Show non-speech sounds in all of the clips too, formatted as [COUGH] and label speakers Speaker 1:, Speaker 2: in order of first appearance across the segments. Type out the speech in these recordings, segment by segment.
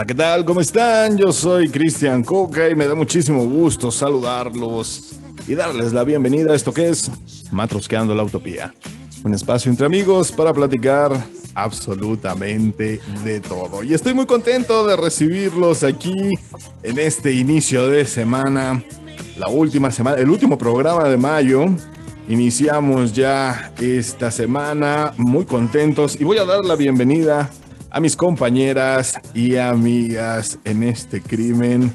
Speaker 1: Hola, ¿qué tal? ¿Cómo están? Yo soy Cristian Coca y me da muchísimo gusto saludarlos y darles la bienvenida a esto que es Matrosqueando la Utopía. Un espacio entre amigos para platicar absolutamente de todo. Y estoy muy contento de recibirlos aquí en este inicio de semana, la última semana, el último programa de mayo. Iniciamos ya esta semana muy contentos y voy a dar la bienvenida a mis compañeras y amigas en este crimen.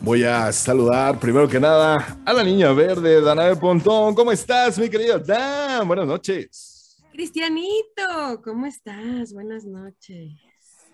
Speaker 1: Voy a saludar primero que nada a la niña verde, Danae Pontón. ¿Cómo estás, mi querida Dan? Buenas noches.
Speaker 2: Cristianito, ¿cómo estás? Buenas noches.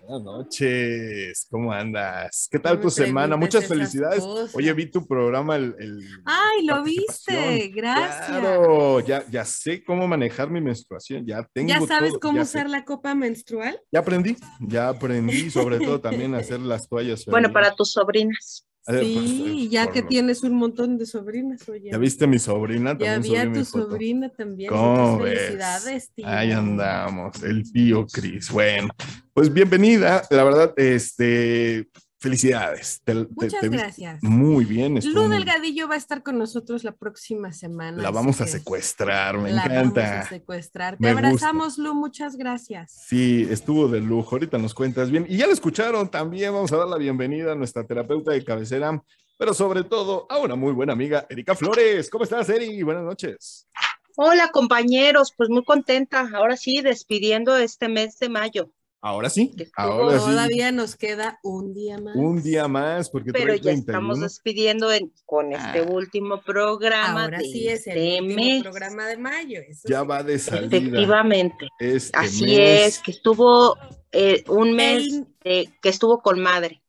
Speaker 1: Buenas noches, ¿cómo andas? ¿Qué tal tu semana? Muchas felicidades. Oye, vi tu programa. El,
Speaker 2: Ay, lo viste, gracias.
Speaker 1: Claro, ya, ya sé cómo manejar mi menstruación, ya tengo.
Speaker 2: ¿Ya sabes cómo usar la copa menstrual?
Speaker 1: Ya aprendí, ya aprendí, sobre todo también a hacer las toallas.
Speaker 3: Bueno, para tus sobrinas.
Speaker 2: Sí, ya que tienes un montón de sobrinas, oye.
Speaker 1: ¿Ya viste mi sobrina?
Speaker 2: También ya vi a tu sobrina también.
Speaker 1: ¿Cómo Felicidades, tío. Ahí andamos, el tío Cris. Bueno, pues bienvenida, la verdad, este, Felicidades.
Speaker 2: Muchas gracias.
Speaker 1: Muy bien.
Speaker 2: Lu Delgadillo va a estar con nosotros la próxima semana.
Speaker 1: La vamos a secuestrar, me la encanta. Vamos
Speaker 2: a secuestrar. Te abrazamos, Lu, muchas gracias.
Speaker 1: Sí, estuvo de lujo. Ahorita nos cuentas bien. Y ya lo escucharon también. Vamos a dar la bienvenida a nuestra terapeuta de cabecera, pero sobre todo a una muy buena amiga, Erika Flores. ¿Cómo estás, Eri? Buenas noches.
Speaker 3: Hola, compañeros. Pues muy contenta. Ahora sí, despidiendo este mes de mayo.
Speaker 1: Ahora sí, ahora
Speaker 2: Todavía nos queda un día más.
Speaker 1: Un día más, porque
Speaker 3: Pero ya estamos despidiendo con este ah. último programa.
Speaker 2: Ahora sí es el este último programa de mayo.
Speaker 1: ya va de salida.
Speaker 3: Efectivamente. Este Así es, que estuvo eh, un mes que estuvo con madre.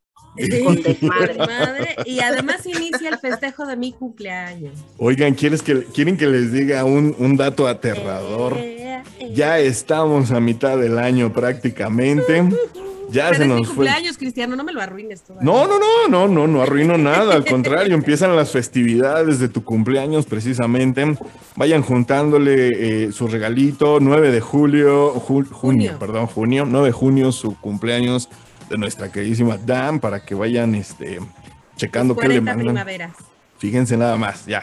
Speaker 3: Con [LAUGHS]
Speaker 2: desmadre. y además inicia el festejo de mi cumpleaños.
Speaker 1: Oigan, ¿quieres que, ¿quieren que les diga un, un dato aterrador? Eh, ya estamos a mitad del año prácticamente. Ya
Speaker 2: se nos fue. cumpleaños, Cristiano, no me lo arruines
Speaker 1: No, no, no, no, no, no arruino [LAUGHS] nada. Al contrario, empiezan las festividades de tu cumpleaños precisamente. Vayan juntándole eh, su regalito, 9 de julio, junio, perdón, junio, 9 de junio, su cumpleaños de nuestra queridísima Dan, para que vayan este, checando qué le mandan. Primaveras. Fíjense nada más, ya.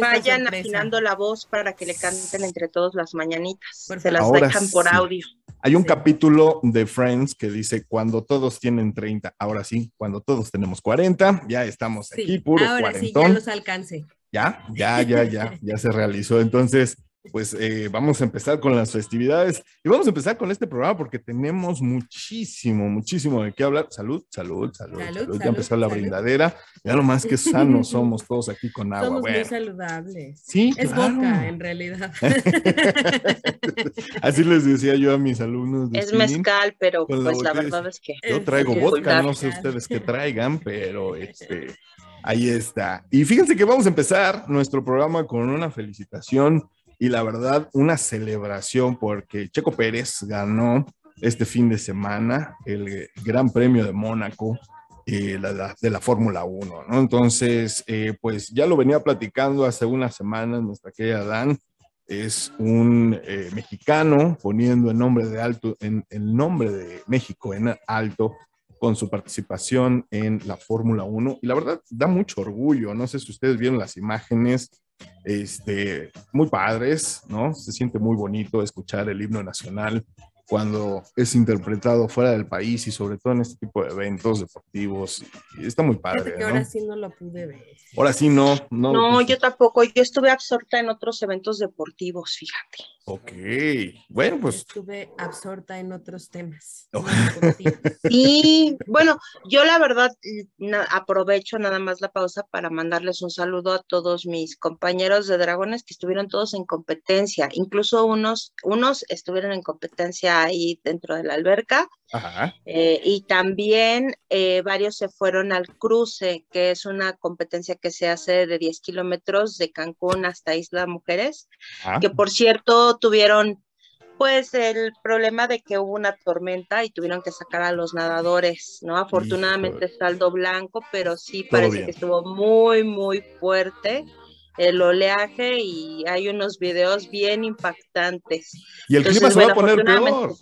Speaker 3: Vayan afinando la voz para que le canten entre todos las mañanitas. Se las dejan por audio.
Speaker 1: Hay un capítulo de Friends que dice, cuando todos tienen 30, ahora sí, cuando todos tenemos 40, ya estamos aquí, puro ahora sí, ya
Speaker 2: los alcance.
Speaker 1: Ya, ya, ya, ya, ya se realizó. Entonces, pues eh, vamos a empezar con las festividades y vamos a empezar con este programa porque tenemos muchísimo, muchísimo de qué hablar. Salud, salud, salud. salud, ya empezó la brindadera. Ya lo más que sanos [LAUGHS] somos todos aquí con agua.
Speaker 2: Somos muy saludables.
Speaker 1: Sí,
Speaker 2: Es boca, en realidad. [LAUGHS]
Speaker 1: Así les decía yo a mis alumnos.
Speaker 3: es mezcal, pero pues la verdad es que...
Speaker 1: Yo traigo vodka, no sé ustedes qué traigan, pero este... Ahí está. Y fíjense que vamos a empezar nuestro programa con una felicitación y la verdad, una celebración porque Checo Pérez ganó este fin de semana el Gran Premio de Mónaco eh, de la Fórmula 1, ¿no? Entonces, eh, pues ya lo venía platicando hace unas semanas nuestra querida Dan, es un eh, mexicano poniendo el nombre de alto, en el nombre de México en alto con su participación en la Fórmula 1 y la verdad da mucho orgullo, no sé si ustedes vieron las imágenes, este, muy padres, ¿no? Se siente muy bonito escuchar el himno nacional cuando es interpretado fuera del país y sobre todo en este tipo de eventos deportivos. Está muy padre.
Speaker 2: ¿no? Ahora sí no lo pude ver.
Speaker 1: Ahora sí no.
Speaker 3: No, no yo tampoco. Yo estuve absorta en otros eventos deportivos, fíjate.
Speaker 1: Ok, bueno, pues.
Speaker 2: Estuve absorta en otros temas. [LAUGHS]
Speaker 3: sí, bueno, yo la verdad aprovecho nada más la pausa para mandarles un saludo a todos mis compañeros de Dragones que estuvieron todos en competencia, incluso unos, unos estuvieron en competencia ahí dentro de la alberca. Eh, y también eh, varios se fueron al cruce, que es una competencia que se hace de 10 kilómetros de Cancún hasta Isla Mujeres, ah. que por cierto tuvieron pues el problema de que hubo una tormenta y tuvieron que sacar a los nadadores, ¿no? Afortunadamente saldo blanco, pero sí parece que estuvo muy, muy fuerte el oleaje y hay unos videos bien impactantes.
Speaker 1: Y el clima se va a poner peor.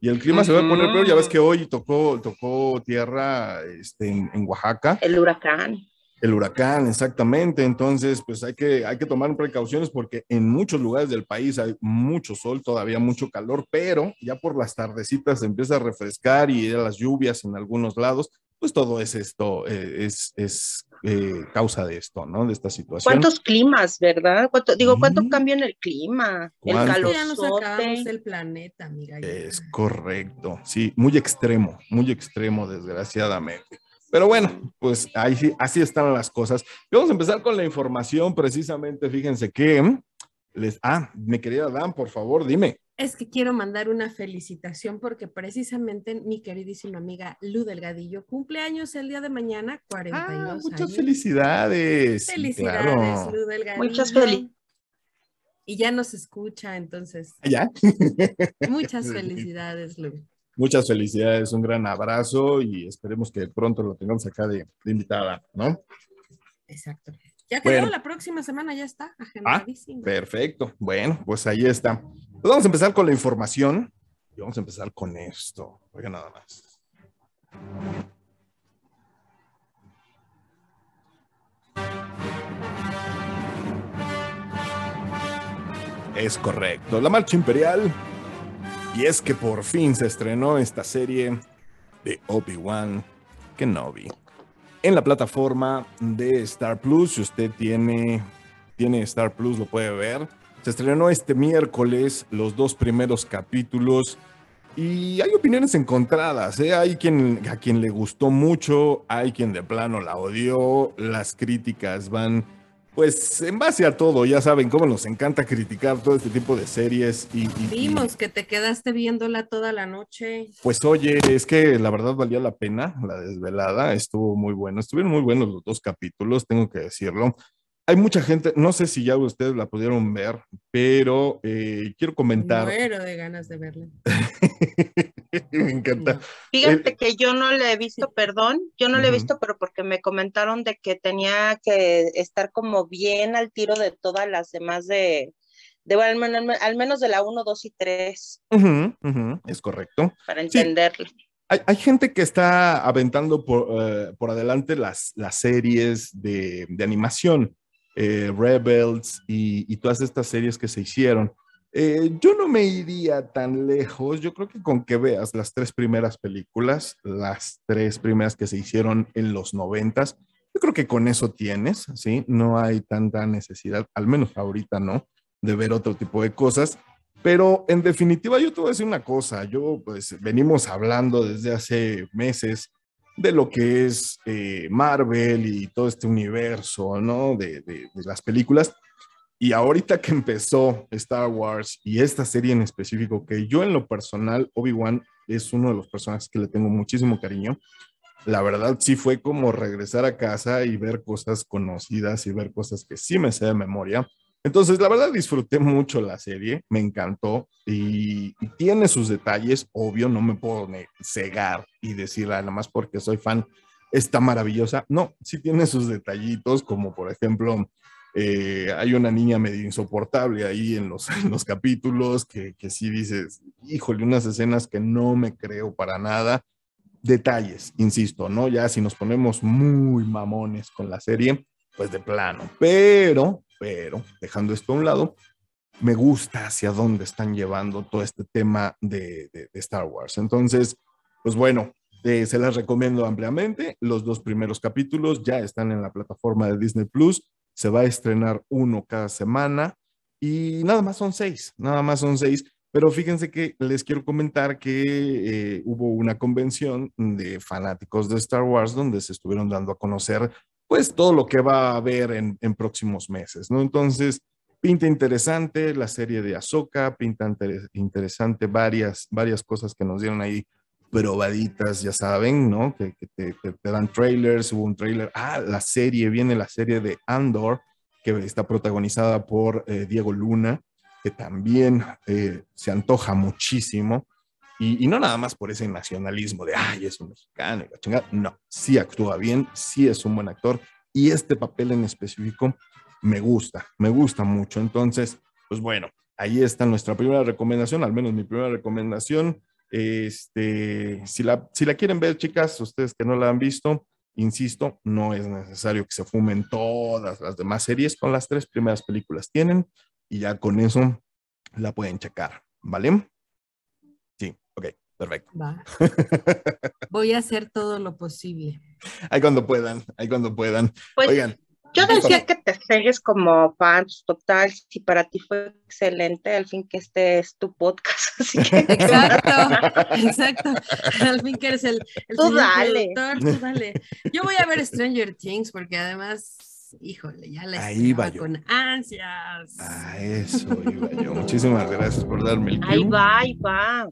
Speaker 1: y el clima se va a poner peor. Ya ves que hoy tocó, tocó tierra este, en, Oaxaca.
Speaker 3: El huracán.
Speaker 1: El huracán, exactamente. Entonces, pues hay que, hay que tomar precauciones porque en muchos lugares del país hay mucho sol, todavía mucho calor, pero ya por las tardecitas se empieza a refrescar y las lluvias en algunos lados pues todo es esto, eh, es, es eh, causa de esto, ¿no? De esta situación.
Speaker 3: ¿Cuántos climas, verdad? ¿Cuánto, digo, ¿cuánto cambia en el clima? El calor.
Speaker 2: Ya nos acabamos el planeta, mira.
Speaker 1: Es correcto, sí, muy extremo, muy extremo, desgraciadamente. Pero bueno, pues ahí así están las cosas. vamos a empezar con la información, precisamente, fíjense que les... Ah, mi querida Dan, por favor, dime
Speaker 2: es que quiero mandar una felicitación porque precisamente mi queridísima amiga Lu Delgadillo cumple años el día de mañana, 42 ah,
Speaker 1: muchas felicidades.
Speaker 2: Felicidades, Lu Delgadillo.
Speaker 3: Muchas felicidades.
Speaker 2: Y ya nos escucha, entonces.
Speaker 1: ¿Ya? [LAUGHS]
Speaker 2: muchas felicidades, Lu.
Speaker 1: Muchas felicidades, un gran abrazo y esperemos que pronto lo tengamos acá de, invitada, ¿no?
Speaker 2: Exacto. Ya quedó la próxima semana, ya está ah, agendadísimo.
Speaker 1: perfecto. Bueno, pues ahí está. Pues vamos a empezar con la información y vamos a empezar con esto. Oiga, nada más. Es correcto, la Marcha Imperial. Y es que por fin se estrenó esta serie de Obi-Wan Kenobi en la plataforma de Star Plus. Si usted tiene, tiene Star Plus, lo puede ver. Se estrenó este miércoles los dos primeros capítulos y hay opiniones encontradas. ¿eh? Hay quien a quien le gustó mucho, hay quien de plano la odió. Las críticas van, pues, en base a todo. Ya saben cómo nos encanta criticar todo este tipo de series. Y,
Speaker 2: Vimos que te quedaste viéndola toda la noche.
Speaker 1: Pues, oye, es que la verdad valía la pena la desvelada. Estuvo muy bueno. Estuvieron muy buenos los dos capítulos, tengo que decirlo hay mucha gente, no sé si ya ustedes la pudieron ver, pero eh, quiero comentar.
Speaker 2: Muero de ganas de verla. [LAUGHS]
Speaker 1: me encanta.
Speaker 3: Fíjate que yo no le he visto, perdón, yo no le he visto, pero porque me comentaron de que tenía que estar como bien al tiro de todas las demás de, de al, menos de la 1, 2 y 3.
Speaker 1: es correcto.
Speaker 3: Para entenderlo.
Speaker 1: Hay, gente que está aventando por, eh, por adelante las, las series de, de animación. Eh, Rebels y, todas estas series que se hicieron. Eh, yo no me iría tan lejos, yo creo que con que veas las tres primeras películas, las tres primeras que se hicieron en los noventas, yo creo que con eso tienes, ¿sí? No hay tanta necesidad, al menos ahorita no, de ver otro tipo de cosas. Pero en definitiva, yo te voy a decir una cosa, yo pues venimos hablando desde hace meses de lo que es eh, Marvel y todo este universo, ¿no? De, las películas. Y ahorita que empezó Star Wars y esta serie en específico, que yo en lo personal, Obi-Wan es uno de los personajes que le tengo muchísimo cariño. La verdad sí fue como regresar a casa y ver cosas conocidas y ver cosas que sí me sé de memoria. Entonces, la verdad, disfruté mucho la serie, me encantó y, tiene sus detalles, obvio, no me puedo cegar y decir nada más porque soy fan, está maravillosa. No, sí tiene sus detallitos, como por ejemplo, eh, hay una niña medio insoportable ahí en los, [LAUGHS] los capítulos que, que sí dices, híjole, unas escenas que no me creo para nada. Detalles, insisto, ¿no? Ya si nos ponemos muy mamones con la serie, pues de plano. Pero pero dejando esto a un lado, me gusta hacia dónde están llevando todo este tema de, Star Wars. Entonces, pues bueno, eh, se las recomiendo ampliamente. Los dos primeros capítulos ya están en la plataforma de Disney Plus. Se va a estrenar uno cada semana y nada más son seis, nada más son seis. Pero fíjense que les quiero comentar que eh, hubo una convención de fanáticos de Star Wars donde se estuvieron dando a conocer pues todo lo que va a haber en, próximos meses, ¿no? Entonces, pinta interesante la serie de Ahsoka, pinta interesante varias, varias cosas que nos dieron ahí probaditas, ya saben, ¿no? Que, te, dan trailers, hubo un trailer, ah, la serie, viene la serie de Andor, que está protagonizada por eh, Diego Luna, que también eh, se antoja muchísimo. Y, no nada más por ese nacionalismo de, ay, es un mexicano y la chingada. No, sí actúa bien, sí es un buen actor. Y este papel en específico me gusta, me gusta mucho. Entonces, pues bueno, ahí está nuestra primera recomendación, al menos mi primera recomendación. Este, si la, si la quieren ver, chicas, ustedes que no la han visto, insisto, no es necesario que se fumen todas las demás series, con las tres primeras películas tienen y ya con eso la pueden checar, ¿vale? Ok, perfecto.
Speaker 2: Va. [LAUGHS] Voy a hacer todo lo posible.
Speaker 1: Ahí cuando puedan, ahí cuando puedan.
Speaker 3: Pues,
Speaker 1: Oigan.
Speaker 3: Yo decía que te segues como fans total, si para ti fue excelente, al fin que este es tu podcast. [LAUGHS] Así que...
Speaker 2: Exacto, [LAUGHS] exacto. Al fin que eres el, el
Speaker 3: Tú dale.
Speaker 2: productor, tú dale. Yo voy a ver Stranger Things porque además, híjole, ya la
Speaker 1: Ahí va yo.
Speaker 2: con ansias.
Speaker 1: A eso iba yo. Muchísimas gracias por darme el
Speaker 3: Ahí
Speaker 1: cue.
Speaker 3: va, ahí va.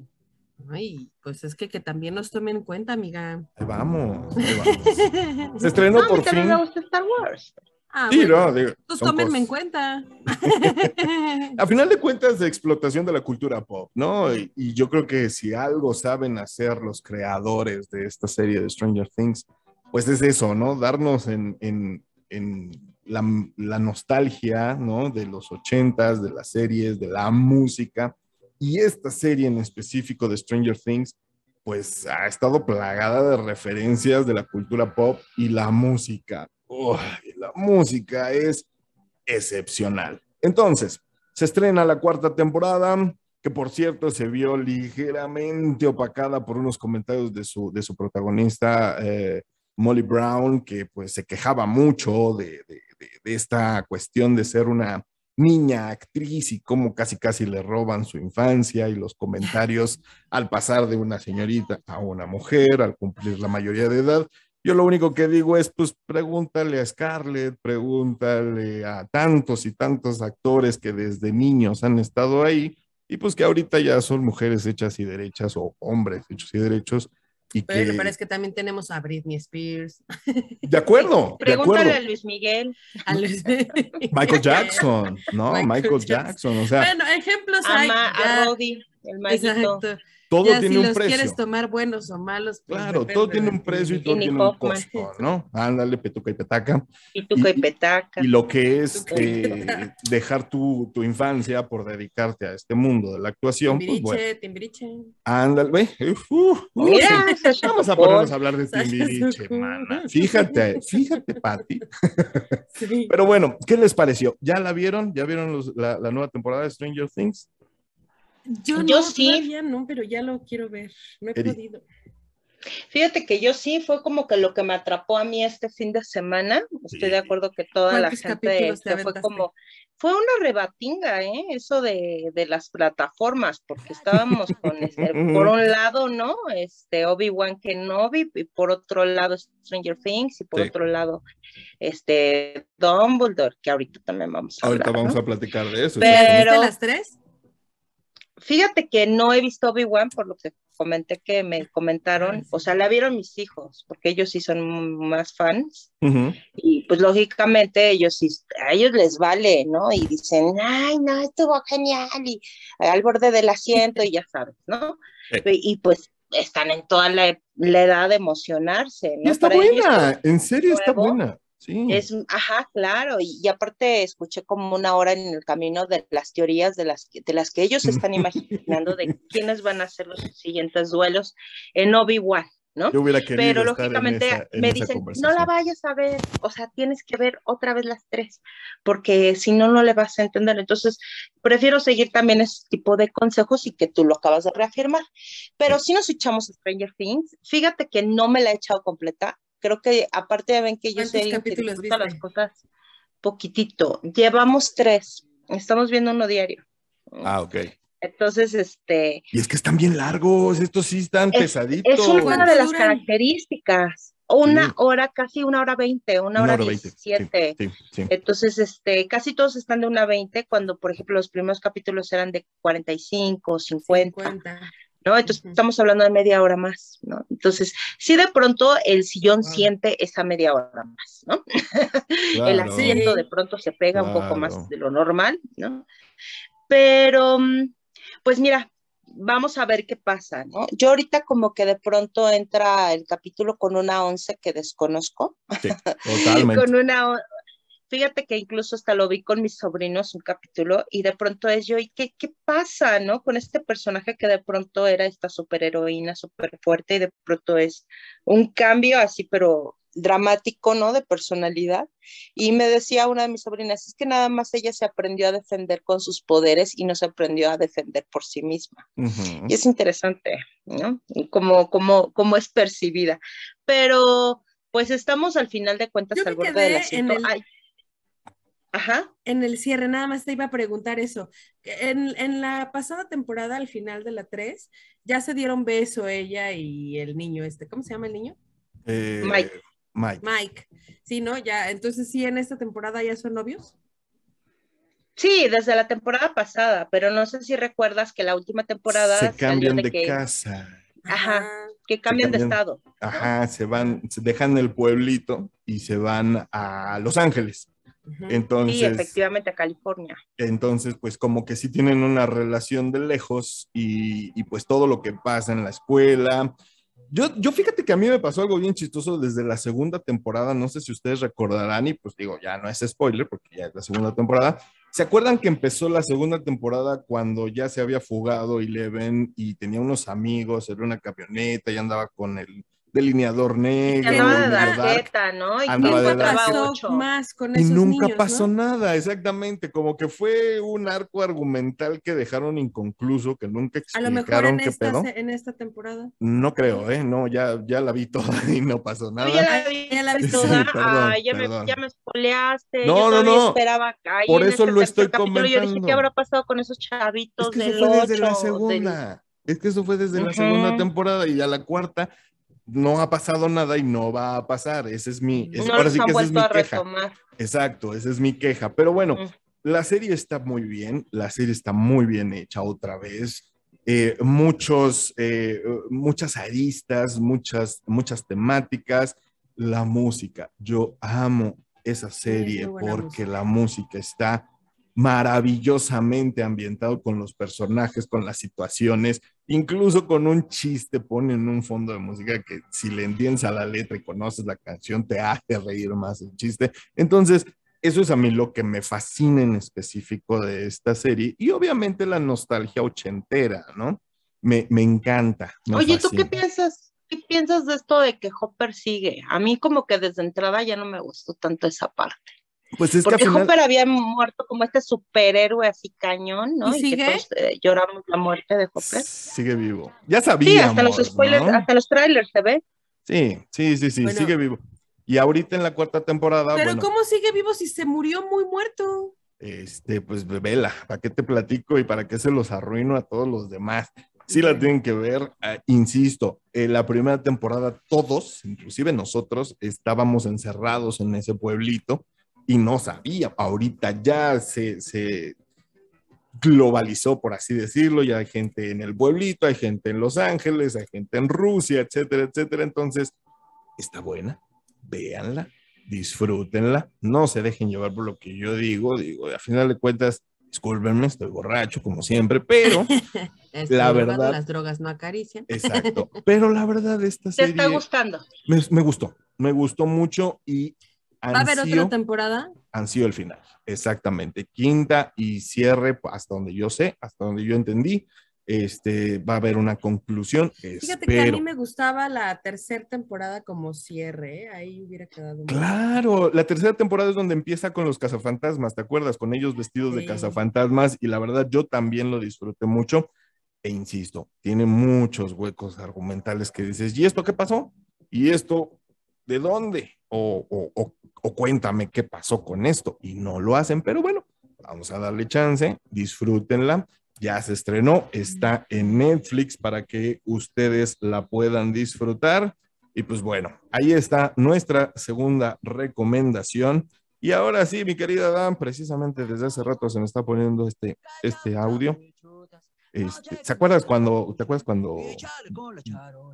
Speaker 2: Ay, pues es que, que también nos tomen en cuenta, amiga.
Speaker 1: Ahí vamos, ahí vamos. [LAUGHS] Se estrenó
Speaker 3: No,
Speaker 1: por fin.
Speaker 3: me gusta Star Wars.
Speaker 2: Ah,
Speaker 1: Sí,
Speaker 2: bueno,
Speaker 1: no, digo,
Speaker 2: pues tómenme en cuenta. [LAUGHS]
Speaker 1: A final de cuentas, de explotación de la cultura pop, ¿no? Y, y yo creo que si algo saben hacer los creadores de esta serie de Stranger Things, pues es eso, ¿no? Darnos en, en- en la, la nostalgia, ¿no? De los ochentas, de las series, de la música. Y esta serie en específico de Stranger Things, pues ha estado plagada de referencias de la cultura pop y la música. La música es excepcional. Entonces, se estrena la cuarta temporada, que por cierto se vio ligeramente opacada por unos comentarios de su, de su protagonista, eh, Molly Brown, que pues se quejaba mucho de- de esta cuestión de ser una niña actriz y cómo casi casi le roban su infancia y los comentarios al pasar de una señorita a una mujer, al cumplir la mayoría de edad. Yo lo único que digo es, pues pregúntale a Scarlett, pregúntale a tantos y tantos actores que desde niños han estado ahí y pues que ahorita ya son mujeres hechas y derechas o hombres hechos y derechos y que...
Speaker 2: Pero, pero es que también tenemos a Britney Spears,
Speaker 1: De acuerdo, [LAUGHS] de
Speaker 3: Pregúntale
Speaker 1: acuerdo.
Speaker 3: a Luis Miguel,
Speaker 2: a Luis- [LAUGHS]
Speaker 1: Michael Jackson, ¿no?
Speaker 2: Michael
Speaker 1: Michael,
Speaker 2: Jackson.
Speaker 1: Jackson, o sea,
Speaker 2: Bueno, ejemplos
Speaker 3: a,
Speaker 2: hay. Ya.
Speaker 3: a Roddy, el maguito.
Speaker 2: Exacto.
Speaker 1: Todo
Speaker 2: ya
Speaker 1: tiene
Speaker 2: si
Speaker 1: un
Speaker 2: los
Speaker 1: precio.
Speaker 2: quieres tomar buenos o malos. pues
Speaker 1: Claro, todo tiene un precio y todo tiene un costo, ¿no? Ándale, petuca y petaca.
Speaker 3: Y Tuco
Speaker 1: Y-
Speaker 3: y Petaca.
Speaker 1: Y lo que es eh, dejar tu, tu infancia por dedicarte a este mundo de la actuación, pues
Speaker 2: Timbiriche,
Speaker 1: bueno,
Speaker 2: Timbiriche.
Speaker 1: ándale, ve, uf, uf, uf,
Speaker 3: Mira,
Speaker 1: sí. Vamos a ponernos a hablar de Timbiriche, mana. Fíjate, fíjate, Pati.
Speaker 2: Sí.
Speaker 1: Pero bueno, ¿qué les pareció? ¿Ya la vieron? ¿Ya vieron los- la, la nueva temporada de Stranger Things?
Speaker 2: Yo,
Speaker 3: Yo
Speaker 2: no,
Speaker 3: sí.
Speaker 2: todavía no, pero ya lo quiero ver. No he
Speaker 1: Eri.
Speaker 2: podido.
Speaker 3: Fíjate que yo sí fue como que lo que me atrapó a mí este fin de semana. Estoy
Speaker 1: Sí.
Speaker 3: de acuerdo que toda la
Speaker 2: ¿Cuántos
Speaker 3: gente que fue como fue una rebatinga, ¿eh? Eso de, de las plataformas, porque estábamos con [LAUGHS] este, por un lado, ¿no? Este Obi-Wan Kenobi y por otro lado Stranger Things y por
Speaker 1: Sí.
Speaker 3: otro lado este Dumbledore, que ahorita también vamos a
Speaker 1: Ahorita
Speaker 3: hablar,
Speaker 1: vamos
Speaker 3: ¿no?
Speaker 1: a platicar de eso.
Speaker 3: Pero-.
Speaker 2: ¿Viste las tres?
Speaker 3: Fíjate que no he visto Obi-Wan por lo que comenté que me comentaron, o sea, la vieron mis hijos, porque ellos sí son más fans. Y pues lógicamente ellos sí, a ellos les vale, ¿no? Y dicen, ay, no, estuvo genial, y al borde del asiento, y ya sabes, ¿no?
Speaker 1: Sí.
Speaker 3: Y, y, pues están en toda la, la edad de emocionarse,
Speaker 1: Y
Speaker 3: ¿no?
Speaker 1: está
Speaker 3: Para ellos,
Speaker 1: buena, en serio está buena. Sí.
Speaker 3: es, ajá, claro, y, y aparte escuché como una hora en el camino de las teorías de las, que- de las que ellos están imaginando de [LAUGHS] quiénes van a ser los siguientes duelos en Obi-Wan, ¿no?
Speaker 1: Yo hubiera querido
Speaker 3: Pero
Speaker 1: estar
Speaker 3: lógicamente
Speaker 1: en esa, en
Speaker 3: me dicen, no la vayas a ver, o sea, tienes que ver otra vez las tres, porque si no, no le vas a entender. Entonces, prefiero seguir también ese tipo de consejos y que tú lo acabas de reafirmar. Pero si nos echamos Stranger Things, fíjate que no me la he echado completa. Creo que aparte de ven que yo
Speaker 2: ¿Cuántos
Speaker 3: soy alguien que
Speaker 2: capítulos
Speaker 3: las cosas poquitito. Llevamos tres, estamos viendo uno diario.
Speaker 1: Ah, ok.
Speaker 3: Entonces, este,
Speaker 1: Y es que están bien largos, estos sí están
Speaker 3: Es-
Speaker 1: pesaditos.
Speaker 3: es una
Speaker 2: ¿Cuánto
Speaker 3: de las características. Una
Speaker 1: Sí.
Speaker 3: hora, casi una hora veinte, una hora
Speaker 1: veinte,
Speaker 3: diecisiete.
Speaker 1: Sí, sí.
Speaker 3: Entonces, este, casi todos están de una 20, cuando, por ejemplo, los primeros capítulos eran de 45, 50,
Speaker 2: 50.
Speaker 3: ¿No? Entonces, estamos hablando de media hora más, ¿no? Entonces, sí, de pronto el sillón siente esa media hora más, ¿no? [LAUGHS] el asiento de pronto se pega un poco más de lo normal, ¿no? Pero, pues mira, vamos a ver qué pasa, ¿no? Yo ahorita como que de pronto entra el capítulo con una once que desconozco,
Speaker 1: Sí, [LAUGHS] totalmente.
Speaker 3: con una, fíjate que incluso hasta lo vi con mis sobrinos un capítulo y de pronto es yo, ¿y qué, qué pasa, no? Con este personaje que de pronto era esta superheroína súper fuerte y de pronto es un cambio así, pero dramático, ¿no? De personalidad. Y me decía una de mis sobrinas, es que nada más ella se aprendió a defender con sus poderes y no se aprendió a defender por sí misma. Y es interesante, ¿no? Como, como, como es percibida. Pero, pues estamos al final de cuentas al borde del asiento.
Speaker 2: Ajá. En el cierre, nada más te iba a preguntar eso. En, en, la pasada temporada, al final de la 3, ya se dieron beso ella y el niño este. ¿Cómo se llama el niño?
Speaker 1: Eh, Mike. Mike.
Speaker 2: Mike. Sí, ¿no? Ya, entonces sí, en esta temporada ya son novios.
Speaker 3: Sí, desde la temporada pasada, pero no sé si recuerdas que la última temporada
Speaker 1: se cambian de, casa.
Speaker 3: Ajá, que cambian, de estado.
Speaker 1: Ajá, se van, se dejan el pueblito y se van a Los Ángeles. Entonces,
Speaker 3: sí, efectivamente a California.
Speaker 1: Entonces, pues como que sí tienen una relación de lejos y, y pues todo lo que pasa en la escuela, yo, yo fíjate que a mí me pasó algo bien chistoso desde la segunda temporada, no sé si ustedes recordarán, y pues digo, ya no es spoiler porque ya es la segunda temporada. ¿Se acuerdan que empezó la segunda temporada cuando ya se había fugado Eleven y tenía unos amigos, era una camioneta y andaba con el delineador negro.
Speaker 3: Andaba de ¿no? Y
Speaker 2: pasó más con esos
Speaker 1: Y nunca pasó nada, exactamente. Como que fue un arco argumental que dejaron inconcluso, que nunca explicaron A lo mejor en qué
Speaker 2: esta,
Speaker 1: pedo.
Speaker 2: en esta temporada.
Speaker 1: No creo, ¿eh? No, ya, ya la vi toda [LAUGHS] y no pasó nada.
Speaker 3: ya la vi, ya la vi toda. Ay, ya, me, ya me spoileaste.
Speaker 1: No,
Speaker 3: no,
Speaker 1: no.
Speaker 3: Esperaba
Speaker 1: Por eso este lo estoy comentando.
Speaker 3: Yo dije, ¿qué habrá pasado con esos chavitos
Speaker 1: es que eso fue desde la segunda. Es que eso fue desde la segunda temporada y ya la cuarta no ha pasado nada y no va a pasar. Esa es mi,
Speaker 3: no ahora sí que esa es mi queja.
Speaker 1: Exacto, esa es mi queja. Pero bueno, la serie está muy bien, la serie está muy bien hecha otra vez. Eh, muchos, eh, muchas aristas, muchas, muchas temáticas. La música, yo amo esa serie porque la música está maravillosamente ambientado con los personajes, con las situaciones, incluso con un chiste ponen un fondo de música que si le entiendes a la letra y conoces la canción te hace reír más el chiste. Entonces, eso es a mí lo que me fascina en específico de esta serie y obviamente la nostalgia ochentera, ¿no? Me, me encanta.
Speaker 3: Oye, ¿tú qué piensas? ¿Qué piensas de esto de que Hopper sigue? A mí como que desde entrada ya no me gustó tanto esa parte.
Speaker 1: Pues es
Speaker 3: Porque
Speaker 1: que
Speaker 3: Hopper había muerto como este superhéroe así cañón, ¿no?
Speaker 2: ¿Y, sigue?
Speaker 3: Eh, lloramos la muerte de Hopper.
Speaker 1: Sigue vivo. Ya sabíamos,
Speaker 3: Sí, hasta los spoilers, hasta los trailers se ve.
Speaker 1: Sí, sí, sí, sí, sigue vivo. Y ahorita en la cuarta temporada.
Speaker 2: Pero ¿cómo sigue vivo si se murió muy muerto?
Speaker 1: Este, pues vela, ¿para qué te platico y para qué se los arruino a todos los demás? Sí la tienen que ver, ah, insisto, en la primera temporada todos, inclusive nosotros, estábamos encerrados en ese pueblito y no sabía. Ahorita ya se, se globalizó, por así decirlo, ya hay gente en el pueblito, hay gente en Los Ángeles, hay gente en Rusia, etcétera, etcétera. Entonces, está buena, véanla, disfrútenla, no se dejen llevar por lo que yo digo, digo, a final de cuentas, discúlpenme, estoy borracho como siempre, pero [LAUGHS] la verdad...
Speaker 2: Las drogas no acarician.
Speaker 1: Exacto, pero la verdad esta serie...
Speaker 3: ¿Te está gustando?
Speaker 1: Me, me gustó, me gustó mucho y
Speaker 2: ¿Va a haber otra temporada?
Speaker 1: Han sido el final, exactamente. Quinta y cierre, hasta donde yo sé, hasta donde yo entendí. Este, va a haber una conclusión.
Speaker 2: Fíjate que a mí me gustaba la tercera temporada como cierre, ¿eh? ahí hubiera quedado.
Speaker 1: Claro, la tercera temporada es donde empieza con los cazafantasmas, ¿te acuerdas? Con ellos vestidos de cazafantasmas y la verdad yo también lo disfruté mucho e insisto, tiene muchos huecos argumentales que dices, ¿y esto qué pasó? ¿Y esto de dónde? O, o, o cuéntame qué pasó con esto. Y no lo hacen, pero bueno, vamos a darle chance, disfrútenla. Ya se estrenó, está en Netflix para que ustedes la puedan disfrutar. Y pues bueno, ahí está nuestra segunda recomendación. Y ahora sí, mi querida Dan, precisamente desde hace rato se me está poniendo este, este audio. Este, ¿Se acuerdas cuando, te acuerdas cuando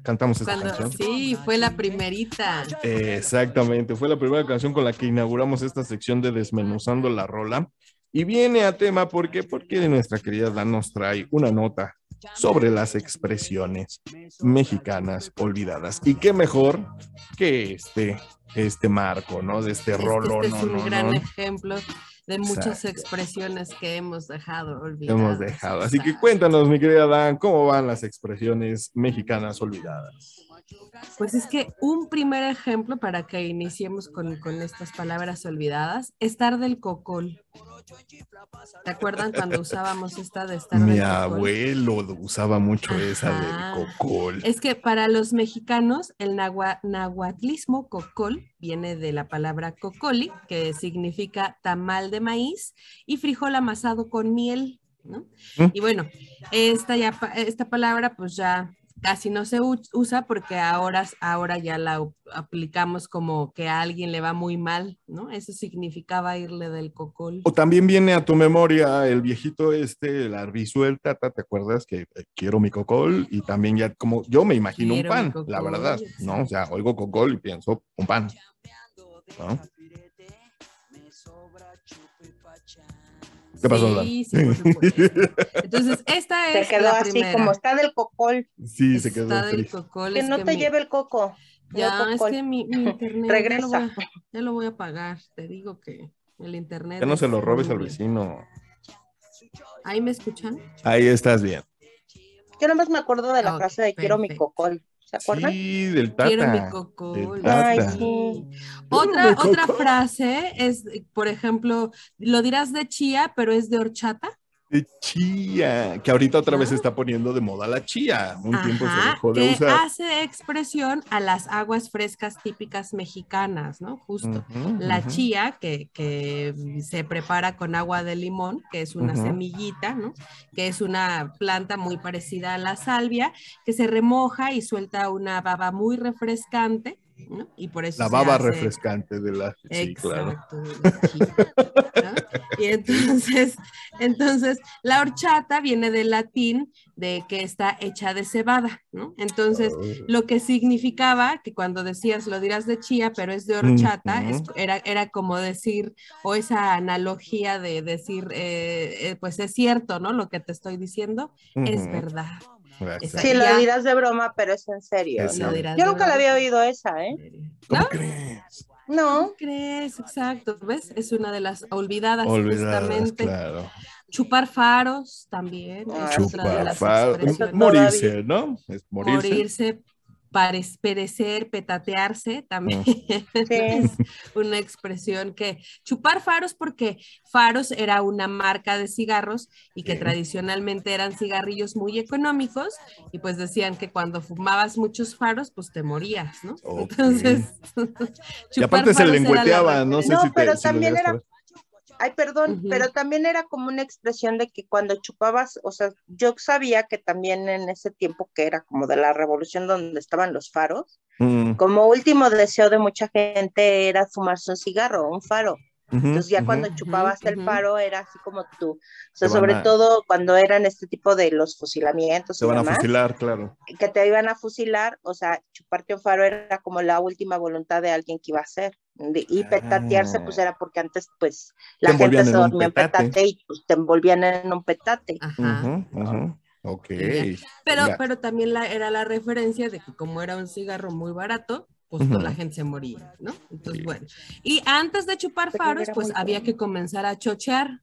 Speaker 1: cantamos esta canción?
Speaker 2: Sí, fue la primerita.
Speaker 1: exactamente, fue la primera canción con la que inauguramos esta sección de Desmenuzando la Rola. Y viene a tema, ¿por qué? Porque nuestra querida Dan nos trae una nota sobre las expresiones mexicanas olvidadas. Y qué mejor que este, este marco, ¿no? De este rolo.
Speaker 2: Este es un gran ejemplo de muchas expresiones que hemos dejado olvidadas.
Speaker 1: Hemos dejado. Así que cuéntanos, mi querida Dan, ¿cómo van las expresiones mexicanas olvidadas?
Speaker 2: Pues es que un primer ejemplo para que iniciemos con, estas palabras olvidadas, estar del cocol. ¿Te acuerdan cuando usábamos esta de estar
Speaker 1: Mi
Speaker 2: del
Speaker 1: abuelo usaba mucho esa del cocol.
Speaker 2: Es que para los mexicanos el nahuatlismo cocol viene de la palabra cocoli, que significa tamal de maíz y frijol amasado con miel. ¿no? ¿Mm? Y bueno, esta, ya, esta palabra pues ya casi no se usa porque ahora, ahora ya la aplicamos como que a alguien le va muy mal, ¿no? Eso significaba irle del cocol.
Speaker 1: O también viene a tu memoria el viejito este, la risuelta, ¿te acuerdas que eh, quiero mi cocol? Y también ya como yo me imagino un pan, la verdad, ¿no? O sea, oigo cocol y pienso un pan, ¿no? ¿Qué pasó,
Speaker 2: Sí, sí, por supuesto. Entonces, esta es.
Speaker 3: Se quedó así, como está del cocol.
Speaker 1: Sí, se quedó.
Speaker 2: Está del cocol.
Speaker 3: Que no te lleve el coco.
Speaker 2: Ya, es que mi, [LAUGHS] internet. Regresa. Ya lo, voy a, pagar. Te digo que el internet.
Speaker 1: Que no se lo robes al vecino.
Speaker 2: ¿Ahí me escuchan?
Speaker 1: Ahí estás bien.
Speaker 3: Yo más me acuerdo de la frase de quiero mi cocol. ¿Se acuerdan?
Speaker 1: Sí, del tata.
Speaker 2: Quiero mi cocol. Ay, sí. Otra, otra frase es, por ejemplo, lo dirás de chía, pero es de horchata
Speaker 1: de chía, que ahorita otra vez se está poniendo de moda la chía. Un tiempo se dejó de
Speaker 2: que hace expresión a las aguas frescas típicas mexicanas, ¿no? Justo. la chía, que, que, se prepara con agua de limón, que es una semillita, ¿no? Que es una planta muy parecida a la salvia, que se remoja y suelta una baba muy refrescante y por eso
Speaker 1: la baba refrescante de la sí, claro.
Speaker 2: Y [LAUGHS] entonces, entonces la horchata viene del latín de que está hecha de cebada, ¿no? Entonces, oh. lo que significaba que cuando decías lo dirás de chía, pero es de horchata, era, era como decir, o esa analogía de decir, eh, eh, pues es cierto, ¿no? Lo que te estoy diciendo es verdad.
Speaker 3: Sí, lo dirás de broma, pero es en serio. Yo nunca la había oído esa, ¿eh?
Speaker 1: ¿Cómo crees?
Speaker 3: No.
Speaker 2: ¿Cómo crees? Exacto. ¿Ves? Es una de las olvidadas, justamente. Chupar faros también.
Speaker 1: es otra de las faros. Morirse, ¿no?
Speaker 2: Es morirse. Morirse perecer, petatearse, también [LAUGHS] es una expresión que chupar faros porque faros era una marca de cigarros y que tradicionalmente eran cigarrillos muy económicos y pues decían que cuando fumabas muchos faros pues te morías, ¿no? Entonces, [LAUGHS]
Speaker 1: y aparte se lengüeteaba, no sé si
Speaker 3: pero también era Ay, perdón, pero también era como una expresión de que cuando chupabas, o sea, yo sabía que también en ese tiempo que era como de la revolución donde estaban los faros, mm. como último deseo de mucha gente era fumarse un cigarro, un faro. Entonces ya cuando chupabas el faro era así como tú, o sea, sobre todo cuando eran este tipo de los fusilamientos.
Speaker 1: Te van a fusilar, claro.
Speaker 3: Que te iban a fusilar, o sea, chuparte un faro era como la última voluntad de alguien que iba a ser. Y petatearse, pues ah. era porque antes, pues, la gente se dormía en petate y pues, te envolvían en un petate.
Speaker 1: Ajá. Ok.
Speaker 2: Pero, pero también la, era la referencia de que como era un cigarro muy barato, pues toda la gente se moría, ¿no? Entonces, bueno. Y antes de chupar faros, pues había que comenzar a chochear.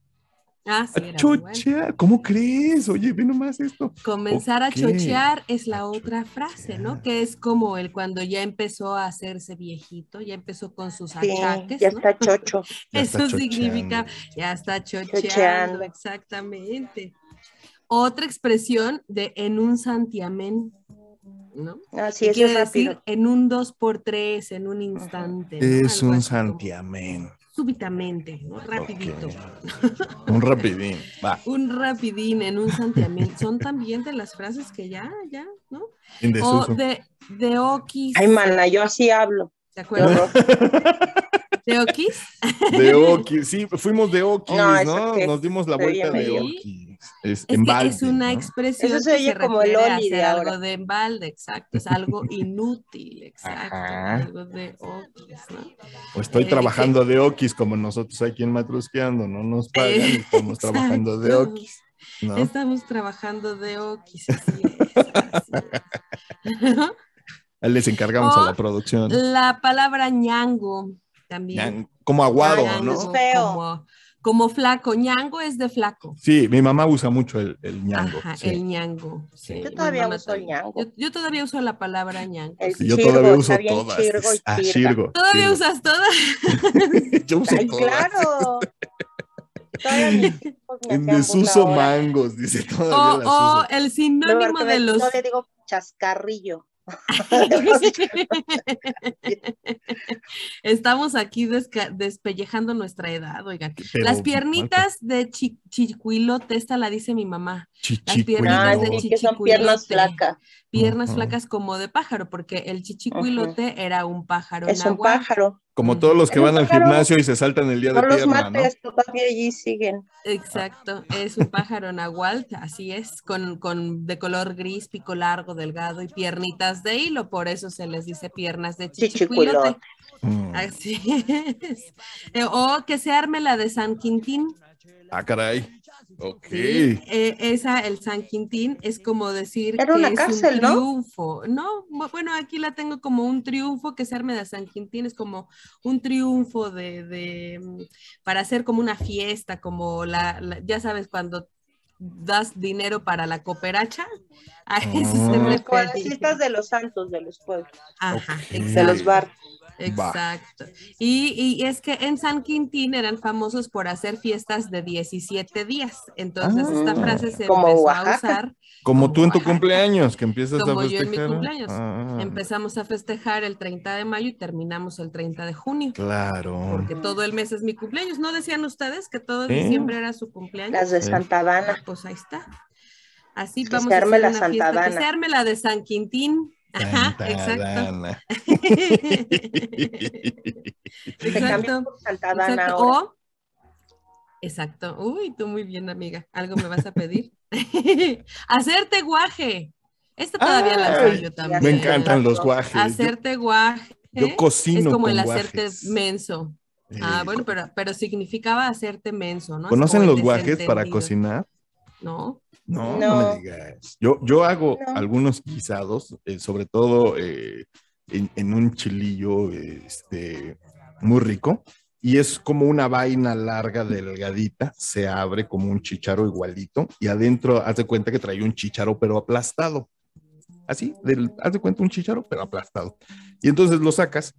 Speaker 2: Ah, sí,
Speaker 1: a chochear, ¿cómo crees? Oye, ve nomás esto.
Speaker 2: Comenzar a chochear es la otra frase, ¿no? Que es como el cuando ya empezó a hacerse viejito, ya empezó con sus achaques.
Speaker 3: Ya está chocho. [LAUGHS]
Speaker 2: Eso significa, ya está chocheando, exactamente. Otra expresión de en un santiamén. ¿no?
Speaker 3: Así es, Quiere decir
Speaker 2: en un 2 por 3 en un instante.
Speaker 1: Es un santiamén.
Speaker 2: Súbitamente, ¿no? Rapidito.
Speaker 1: un rapidín, va. [LAUGHS]
Speaker 2: un rapidín en un santiamén. Son también de las frases que ya, ya, ¿no?
Speaker 1: O
Speaker 2: de, de Okis.
Speaker 3: Ay, mana, yo así hablo. [LAUGHS]
Speaker 2: ¿De acuerdo? ¿De Okis?
Speaker 1: De Okis, sí, fuimos de Okis, ¿no? Nos dimos la vuelta de Okis. Es,
Speaker 2: es, es una expresión Eso se, oye como el Oli de algo de embalde, exacto, es algo [LAUGHS] inútil, exacto, algo de Okis, ¿no?
Speaker 1: O estoy eh, trabajando de Okis como nosotros aquí en Matrusqueando, no nos pagan, estamos trabajando de Okis.
Speaker 2: Estamos trabajando de Okis.
Speaker 1: Les encargamos a la producción.
Speaker 2: La palabra ñango también.
Speaker 1: como aguado, ¿no?
Speaker 2: Como, como, flaco. ñango es de flaco.
Speaker 1: Sí, mi mamá usa mucho el, el ñango.
Speaker 2: Ajá, el ñango.
Speaker 3: Yo todavía uso el ñango.
Speaker 2: Yo, todavía uso la palabra ñango.
Speaker 1: yo todavía uso todas.
Speaker 2: ah, ¿Todavía usas todas? [LAUGHS]
Speaker 1: yo uso
Speaker 3: Ay,
Speaker 1: todas.
Speaker 3: claro.
Speaker 1: en desuso mangos, dice todavía.
Speaker 2: O, o el sinónimo de los.
Speaker 3: No le digo chascarrillo. [LAUGHS]
Speaker 2: Estamos aquí despellejando nuestra edad, oigan. Las piernitas de chichicuilote, esta la dice mi mamá. Las piernitas de
Speaker 3: chichicuilote. Piernas flacas.
Speaker 2: Piernas flacas como de pájaro, porque el chichicuilote era un pájaro.
Speaker 3: Es un pájaro.
Speaker 1: Como todos los que van al gimnasio y se saltan el día de pierna, los mates,
Speaker 3: todavía allí siguen.
Speaker 2: Exacto, es un pájaro nahual, así es, con, con, de color gris, pico largo, delgado y piernitas de hilo, por eso se les dice piernas de chichicuilote. Mm. Así es. Eh, o que se arme la de San Quintín.
Speaker 1: Ah, caray. Ok.
Speaker 2: Eh, esa, el San Quintín, es como decir
Speaker 3: Era una cárcel,
Speaker 2: un triunfo. ¿no? Bueno, aquí la tengo como un triunfo, que se arme de San Quintín es como un triunfo de, de mm, para hacer como una fiesta, como la, ya sabes, cuando das dinero para la cooperacha. A eso se me
Speaker 3: Las fiestas de los santos de los pueblos.
Speaker 2: Ajá,
Speaker 3: de los barcos.
Speaker 2: Exacto. Y, y, es que en San Quintín eran famosos por hacer fiestas de 17 días. Entonces esta ah. frase se empezó a usar.
Speaker 1: Como, tú en tu cumpleaños, que empiezas a festejar.
Speaker 2: Como yo en mi cumpleaños. Ah. Empezamos a festejar el 30 de mayo y terminamos el 30 de junio.
Speaker 1: Claro.
Speaker 2: Porque todo el mes es mi cumpleaños. ¿No decían ustedes que todo diciembre era su cumpleaños?
Speaker 3: Las de Santa Dana.
Speaker 2: Pues ahí está. Así vamos a hacer
Speaker 3: la
Speaker 2: una
Speaker 3: Santa
Speaker 2: fiesta. Que se arme la de San Quintín. Ajá, exacto. [LAUGHS]
Speaker 3: exacto.
Speaker 2: exacto. O, exacto. Uy, tú muy bien, amiga. ¿Algo me vas a pedir? [LAUGHS] Hacerte guaje. Esta todavía la soy yo también.
Speaker 1: Me encantan los guajes.
Speaker 2: Hacerte guaje.
Speaker 1: Yo cocino.
Speaker 2: Es como
Speaker 1: el
Speaker 2: hacerte menso. Ah, bueno, pero, pero significaba hacerte menso, ¿no?
Speaker 1: ¿Conocen los guajes para cocinar?
Speaker 2: No.
Speaker 1: No, no, me digas. Yo, yo hago algunos guisados, eh, sobre todo eh, en, un chilillo este, muy rico, y es como una vaina larga, delgadita, se abre como un chicharo igualito, y adentro, haz de cuenta que trae un chicharo, pero aplastado. Así, del, haz de cuenta un chicharo, pero aplastado. Y entonces lo sacas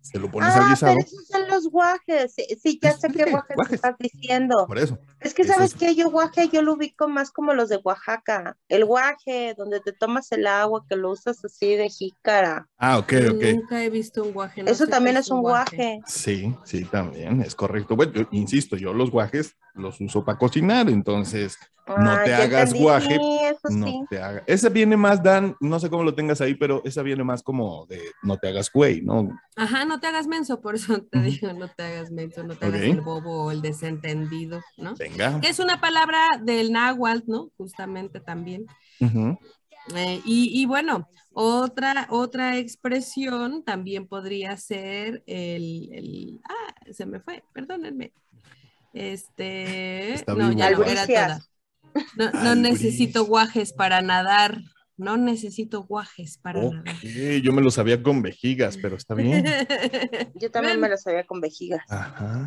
Speaker 1: se lo pones
Speaker 3: ah,
Speaker 1: al guisado.
Speaker 3: Pero esos son los guajes. Sí, ya sé qué guajes, estás diciendo.
Speaker 1: Por eso.
Speaker 3: Es que, ¿sabes que Yo guaje, yo lo ubico más como los de Oaxaca. El guaje, donde te tomas el agua, que lo usas así de jícara.
Speaker 1: Ah, ok, ok.
Speaker 2: Nunca he visto un guaje.
Speaker 3: eso también es un guaje.
Speaker 1: Sí, sí, también, es correcto. Bueno, yo insisto, yo los guajes los uso para cocinar, entonces no ah, te hagas guaje. no te haga. Esa viene más, Dan, no sé cómo lo tengas ahí, pero esa viene más como de no te hagas güey, ¿no?
Speaker 2: Ajá, no te hagas menso, por eso te digo, no te hagas menso, no te hagas el bobo o el desentendido, ¿no?
Speaker 1: Venga.
Speaker 2: Es una palabra del náhuatl, ¿no? Justamente también. Eh, y, y, bueno, otra, otra expresión también podría ser el, el, ah, se me fue, perdónenme. Este, no, ya no era toda. No, necesito guajes para nadar. No necesito guajes para nadar.
Speaker 1: Yo me lo sabía con vejigas, pero está bien. [LAUGHS]
Speaker 3: Yo también me lo sabía con vejigas.
Speaker 1: Ajá.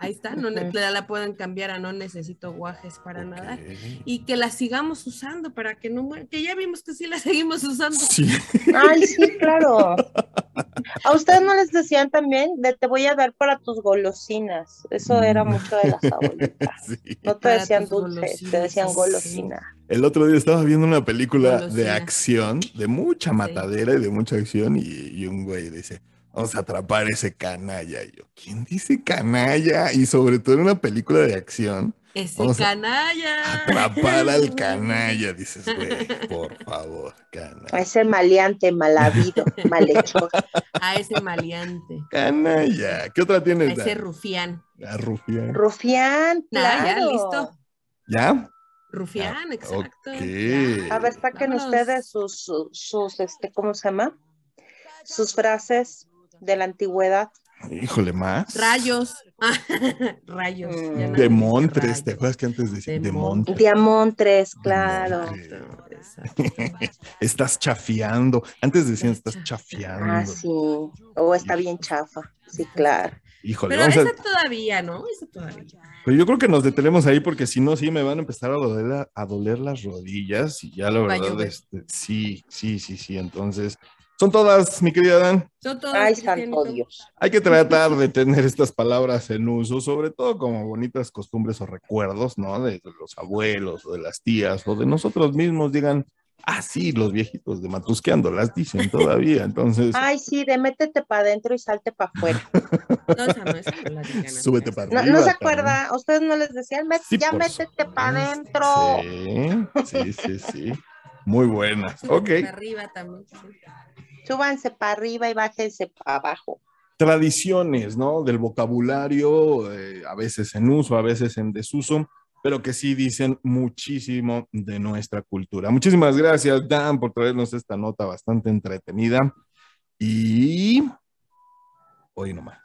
Speaker 2: Ahí está, no, la pueden cambiar a no necesito guajes para nadar. Y que la sigamos usando para que no que ya vimos que sí la [LAUGHS] seguimos usando.
Speaker 1: Sí.
Speaker 3: Ay, sí, claro. [LAUGHS] A ustedes no les decían también de te voy a dar para tus golosinas. Eso era mm. mucho de las [LAUGHS] abuelitas. No te decían dulces, te decían golosina.
Speaker 1: El otro día estaba viendo una película de acción, de mucha matadera y de mucha acción, y, y un güey dice, vamos a atrapar ese canalla. Y yo, ¿quién dice canalla? Y sobre todo en una película de acción.
Speaker 2: Ese canalla.
Speaker 1: Atrapar al [LAUGHS] canalla, dices, güey, por favor, canalla.
Speaker 3: A ese maleante, malavido, [LAUGHS] malhechor.
Speaker 2: A ese maleante.
Speaker 1: Canalla. ¿Qué otra tienes?
Speaker 2: A ese rufián.
Speaker 1: A rufián.
Speaker 3: Rufián, claro.
Speaker 2: ya, listo.
Speaker 1: ¿Ya?
Speaker 2: Rufián, exacto.
Speaker 3: A ver, saquen ustedes sus, sus, sus, este, ¿cómo se llama? Sus frases de la antigüedad.
Speaker 1: Híjole, más.
Speaker 2: Rayos. [LAUGHS] Rayos.
Speaker 1: Mm. De Montres, ¿te acuerdas que antes decía de Montres?
Speaker 3: Diamontres, claro.
Speaker 1: estás chafiando. Antes decían estás chafiando.
Speaker 3: Ah, sí. O está bien chafa. Sí, claro.
Speaker 2: Híjole, Pero esa todavía, ¿no? Esa todavía.
Speaker 1: Pero yo creo que nos detenemos ahí porque si no, sí me van a empezar a doler, a doler las rodillas y ya la verdad, este, sí, sí, sí, sí. Entonces, son todas, mi querida Dan.
Speaker 2: Son todas. Ay, santo
Speaker 3: Dios.
Speaker 1: Hay que tratar de tener estas palabras en uso, sobre todo como bonitas costumbres o recuerdos, ¿no? De los abuelos o de las tías o de nosotros mismos, digan, ah, sí, los viejitos de Matusqueando las dicen todavía, entonces.
Speaker 3: Ay, sí, de métete para adentro y salte para afuera.
Speaker 2: no, esa no es [LAUGHS]
Speaker 1: Súbete para
Speaker 3: arriba. No, se acuerda, ustedes no les decían, ya métete para adentro.
Speaker 1: Sí, sí, sí, sí. Muy buenas. Ok.
Speaker 2: Para arriba también.
Speaker 3: Súbanse para arriba y bájense para abajo.
Speaker 1: Tradiciones, ¿no? Del vocabulario, eh, a veces en uso, a veces en desuso, pero que sí dicen muchísimo de nuestra cultura. Muchísimas gracias, Dan, por traernos esta nota bastante entretenida. Y hoy nomás.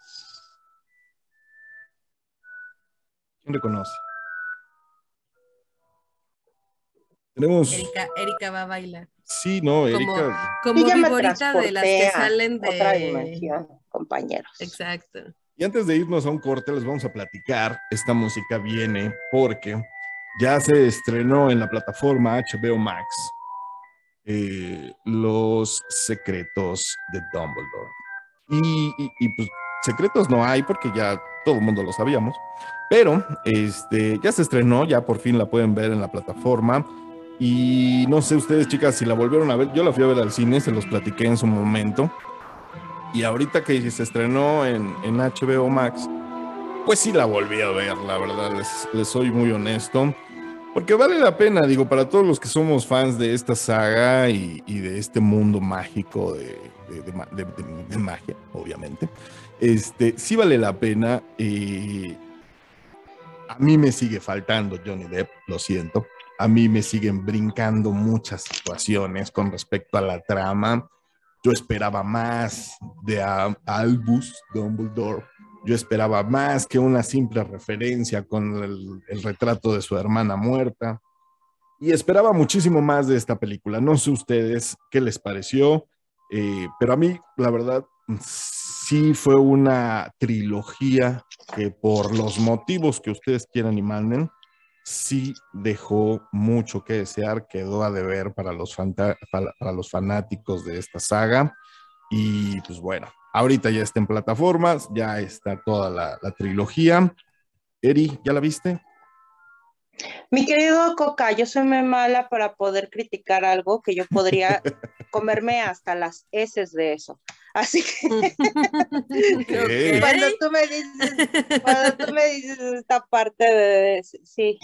Speaker 1: ¿Quién reconoce? Tenemos.
Speaker 2: Erika, Erika va a bailar.
Speaker 1: Sí, no, Erika.
Speaker 2: Como, como viborita de las que salen de.
Speaker 3: Otra dimensión, compañeros.
Speaker 2: Exacto.
Speaker 1: Y antes de irnos a un corte, les vamos a platicar. Esta música viene porque ya se estrenó en la plataforma HBO Max eh, Los Secretos de Dumbledore. Y, y, pues secretos no hay porque ya todo el mundo lo sabíamos. Pero este, ya se estrenó, ya por fin la pueden ver en la plataforma. Y no sé ustedes, chicas, si la volvieron a ver. Yo la fui a ver al cine, se los platiqué en su momento. Y ahorita que se estrenó en, HBO Max, pues sí la volví a ver, la verdad, les, soy muy honesto. Porque vale la pena, digo, para todos los que somos fans de esta saga y, de este mundo mágico de, de, magia, obviamente, este, sí vale la pena. y a mí me sigue faltando Johnny Depp, lo siento a mí me siguen brincando muchas situaciones con respecto a la trama. Yo esperaba más de Albus Dumbledore. Yo esperaba más que una simple referencia con el, retrato de su hermana muerta. Y esperaba muchísimo más de esta película. No sé ustedes qué les pareció, eh, pero a mí, la verdad, sí fue una trilogía que por los motivos que ustedes quieran y manden, sí dejó mucho que desear, quedó a deber para los, para los fanáticos de esta saga. Y pues bueno, ahorita ya está en plataformas, ya está toda la, la trilogía. Eri, ¿ya la viste?
Speaker 3: Mi querido Coca, yo soy muy mala para poder criticar algo que yo podría [LAUGHS] comerme hasta las heces de eso. Así que [LAUGHS] cuando tú me dices, cuando tú me dices esta parte de, sí.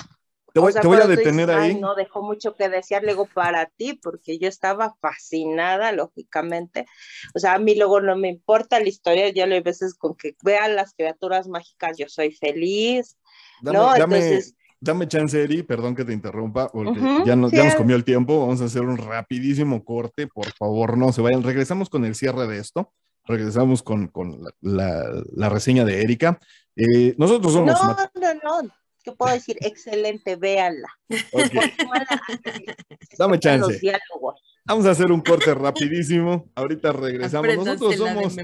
Speaker 1: Te voy, a detener ahí.
Speaker 3: no dejó mucho que desear luego para ti, porque yo estaba fascinada, lógicamente. O sea, a mí luego no me importa la historia, ya lo hay veces con que vean las criaturas mágicas, yo soy feliz. ¿no? Entonces,
Speaker 1: dame chance, Eri, perdón que te interrumpa, porque ya, nos, ya nos comió el tiempo. Vamos a hacer un rapidísimo corte, por favor, no se vayan. Regresamos con el cierre de esto. Regresamos con, con la, la, reseña de Erika. Eh, nosotros somos.
Speaker 3: No, no, no. ¿Qué puedo decir? Excelente, véanla.
Speaker 1: Okay. Dame chance. Vamos a hacer un corte rapidísimo. Ahorita regresamos. Nosotros somos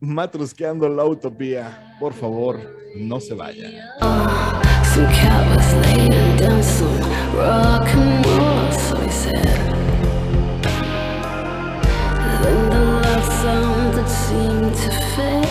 Speaker 1: Matrusqueando la Utopía. Por favor, no se vayan. Some cat was laying down some rock and roll, so he said. Then the loud sound that seemed to fade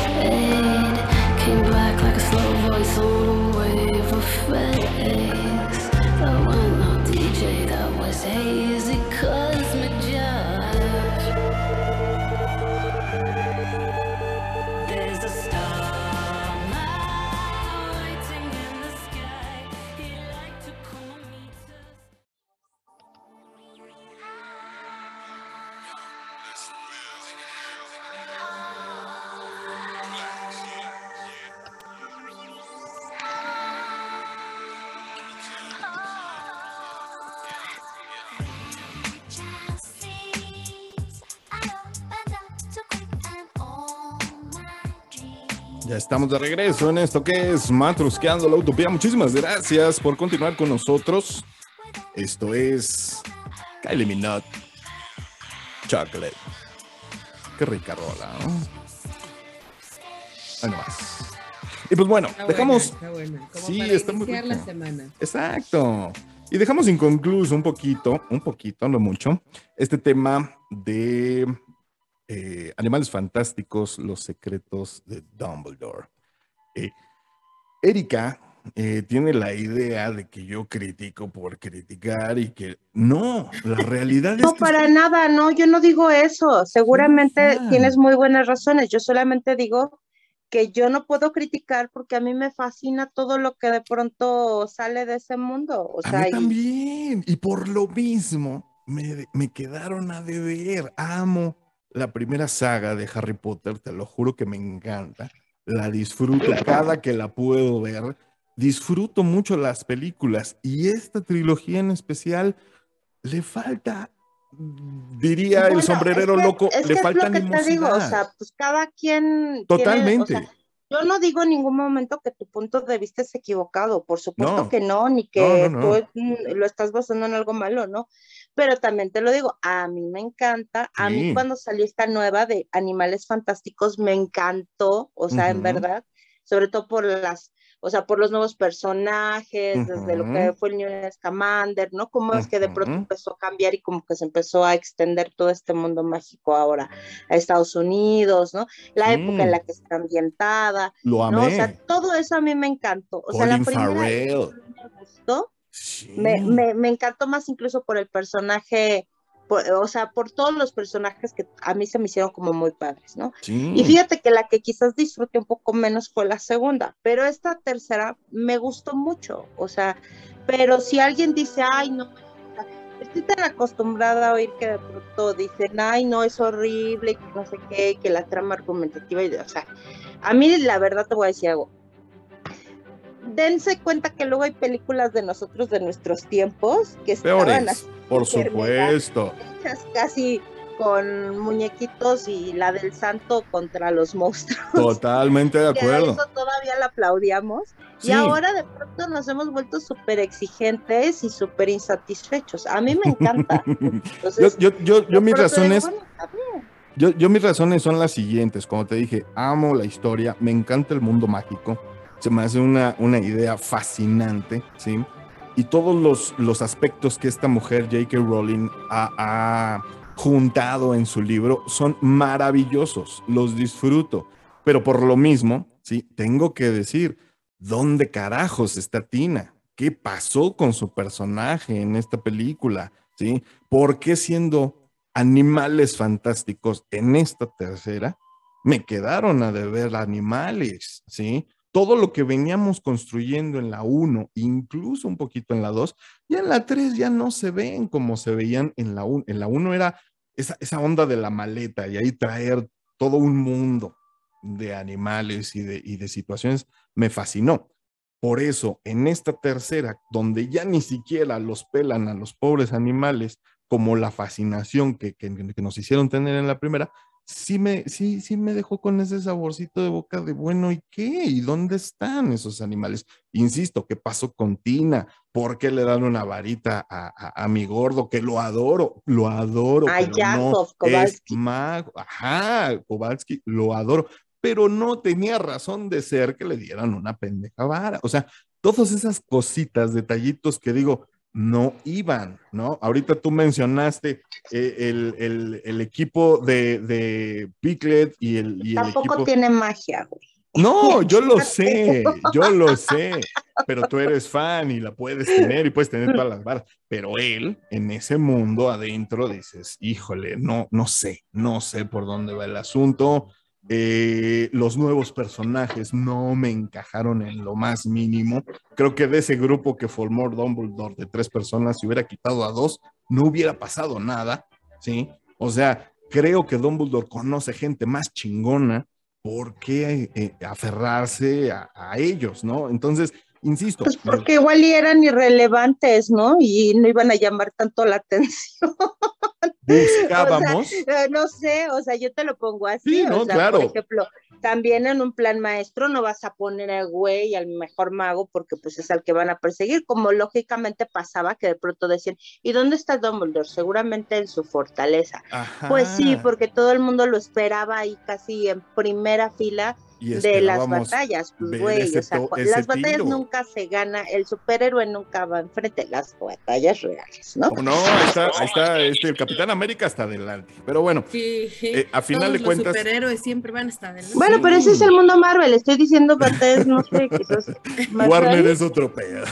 Speaker 1: estamos de regreso en esto que es Matrusqueando la Utopía. Muchísimas gracias por continuar con nosotros. Esto es Kylie Minot Chocolate. Qué rica rola, ¿no? Ahí nomás. Y pues bueno, dejamos.
Speaker 2: sí, está muy la semana.
Speaker 1: Exacto. Y dejamos inconcluso un poquito, un poquito, no mucho, este tema de eh, Animales Fantásticos, los secretos de Dumbledore. Eh, Erika eh, tiene la idea de que yo critico por criticar y que no, la [LAUGHS] realidad es...
Speaker 3: No, para nada, no, yo no digo eso. Seguramente tienes muy buenas razones. Yo solamente digo que yo no puedo criticar porque a mí me fascina todo lo que de pronto sale de ese mundo. O sea,
Speaker 1: a mí también, y por lo mismo me, me quedaron a deber. Amo la primera saga de Harry Potter, te lo juro que me encanta. La disfruto cada que la puedo ver. Disfruto mucho las películas y esta trilogía en especial le falta, diría el sombrerero loco, le falta
Speaker 3: es lo que te digo, o sea, pues cada quien.
Speaker 1: Totalmente.
Speaker 3: yo no digo en ningún momento que tu punto de vista es equivocado, por supuesto que no, ni que tú lo estás basando en algo malo, ¿no? Pero también te lo digo, a mí me encanta, a mí cuando salió esta nueva de Animales Fantásticos me encantó, o sea, en verdad, sobre todo por las, o sea, por los nuevos personajes, desde lo que fue el New Scamander, ¿no? Cómo es que de pronto empezó a cambiar y como que se empezó a extender todo este mundo mágico ahora a Estados Unidos, ¿no? La época en la que está ambientada,
Speaker 1: lo amé.
Speaker 3: ¿no? O sea, todo eso a mí me encantó. O sea, la primera me gustó me, me, me, encantó más incluso por el personaje, o sea, por todos los personajes que a mí se me hicieron como muy padres, ¿no? Y fíjate que la que quizás disfruté un poco menos fue la segunda, pero esta tercera me gustó mucho, o sea, pero si alguien dice, ay, no, estoy tan acostumbrada a oír que de pronto dicen, ay, no, es horrible, que no sé qué, que la trama argumentativa, y, o sea, a mí la verdad te voy a decir algo, dense cuenta que luego hay películas de nosotros de nuestros tiempos que estaban
Speaker 1: así, por supuesto
Speaker 3: casi con muñequitos y la del santo contra los monstruos.
Speaker 1: Totalmente de [LAUGHS] acuerdo.
Speaker 3: eso todavía la aplaudíamos. Y ahora de pronto nos hemos vuelto súper exigentes y súper insatisfechos. A mí me encanta. [LAUGHS]
Speaker 1: yo, yo, yo, mis razones... yo, yo mis razones son las siguientes. Como te dije, amo la historia, me encanta el mundo mágico se me hace una, una idea fascinante, ¿sí? Y todos los, los aspectos que esta mujer, J.K. Rowling, ha, juntado en su libro son maravillosos, los disfruto. Pero por lo mismo, sí, tengo que decir, ¿dónde carajos está Tina? ¿Qué pasó con su personaje en esta película? ¿Sí? ¿Por qué siendo animales fantásticos en esta tercera me quedaron a deber animales? ¿Sí? Todo lo que veníamos construyendo en la 1, incluso un poquito en la 2, ya en la 3 ya no se ven como se veían en la 1. En la 1 era esa, onda de la maleta y ahí traer todo un mundo de animales y de, situaciones me fascinó. Por eso, en esta tercera, donde ya ni siquiera los pelan a los pobres animales, como la fascinación que nos hicieron tener en la primera, sí me, sí, sí me dejó con ese saborcito de boca de bueno, ¿y qué? ¿Y dónde están esos animales? Insisto, ¿qué pasó con Tina? ¿Por qué le dan una varita a, mi gordo? Que lo adoro, lo adoro.
Speaker 3: A Yakov Kowalski.
Speaker 1: Ajá, Kowalski, lo adoro. Pero no tenía razón de ser que le dieran una pendeja vara. O sea, todas esas cositas, detallitos que digo, no iban, ¿no? Ahorita tú mencionaste eh, el, equipo de, de Piclet y el, y
Speaker 3: Tampoco tiene magia, güey.
Speaker 1: No, yo lo sé, yo lo sé, pero tú eres fan y la puedes tener y puedes tener todas las barras, pero él en ese mundo adentro dices, híjole, no, no sé, no sé por dónde va el asunto, eh, los nuevos personajes no me encajaron en lo más mínimo. Creo que de ese grupo que formó Dumbledore de tres personas, si hubiera quitado a dos, no hubiera pasado nada, ¿sí? O sea, creo que Dumbledore conoce gente más chingona. ¿Por qué eh, aferrarse a, a, ellos, no? Entonces, insisto.
Speaker 3: Pues porque igual eran irrelevantes, ¿no? Y no iban a llamar tanto la [LAUGHS] atención.
Speaker 1: Buscábamos. [LAUGHS]
Speaker 3: Eh, no sé, o sea, yo te lo pongo así.
Speaker 1: Sí, no, claro.
Speaker 3: Por ejemplo, también en un plan maestro no vas a poner al güey al mejor mago porque pues es al que van a perseguir, como lógicamente pasaba que de pronto decían, ¿y dónde está Dumbledore? Seguramente en su fortaleza. Pues sí, porque todo el mundo lo esperaba ahí casi en primera fila de las batallas, pues güey, las batallas nunca se gana, el superhéroe nunca va enfrente, las batallas reales, ¿no?
Speaker 1: No, ahí está, ahí está este, el Capitán América hasta adelante, pero bueno, eh, a final de cuentas...
Speaker 2: Los superhéroes siempre van hasta adelante.
Speaker 3: Bueno, pero ese es el mundo Marvel, estoy diciendo batallas, no sé, [LAUGHS] quizás...
Speaker 1: Warner es otro pedo.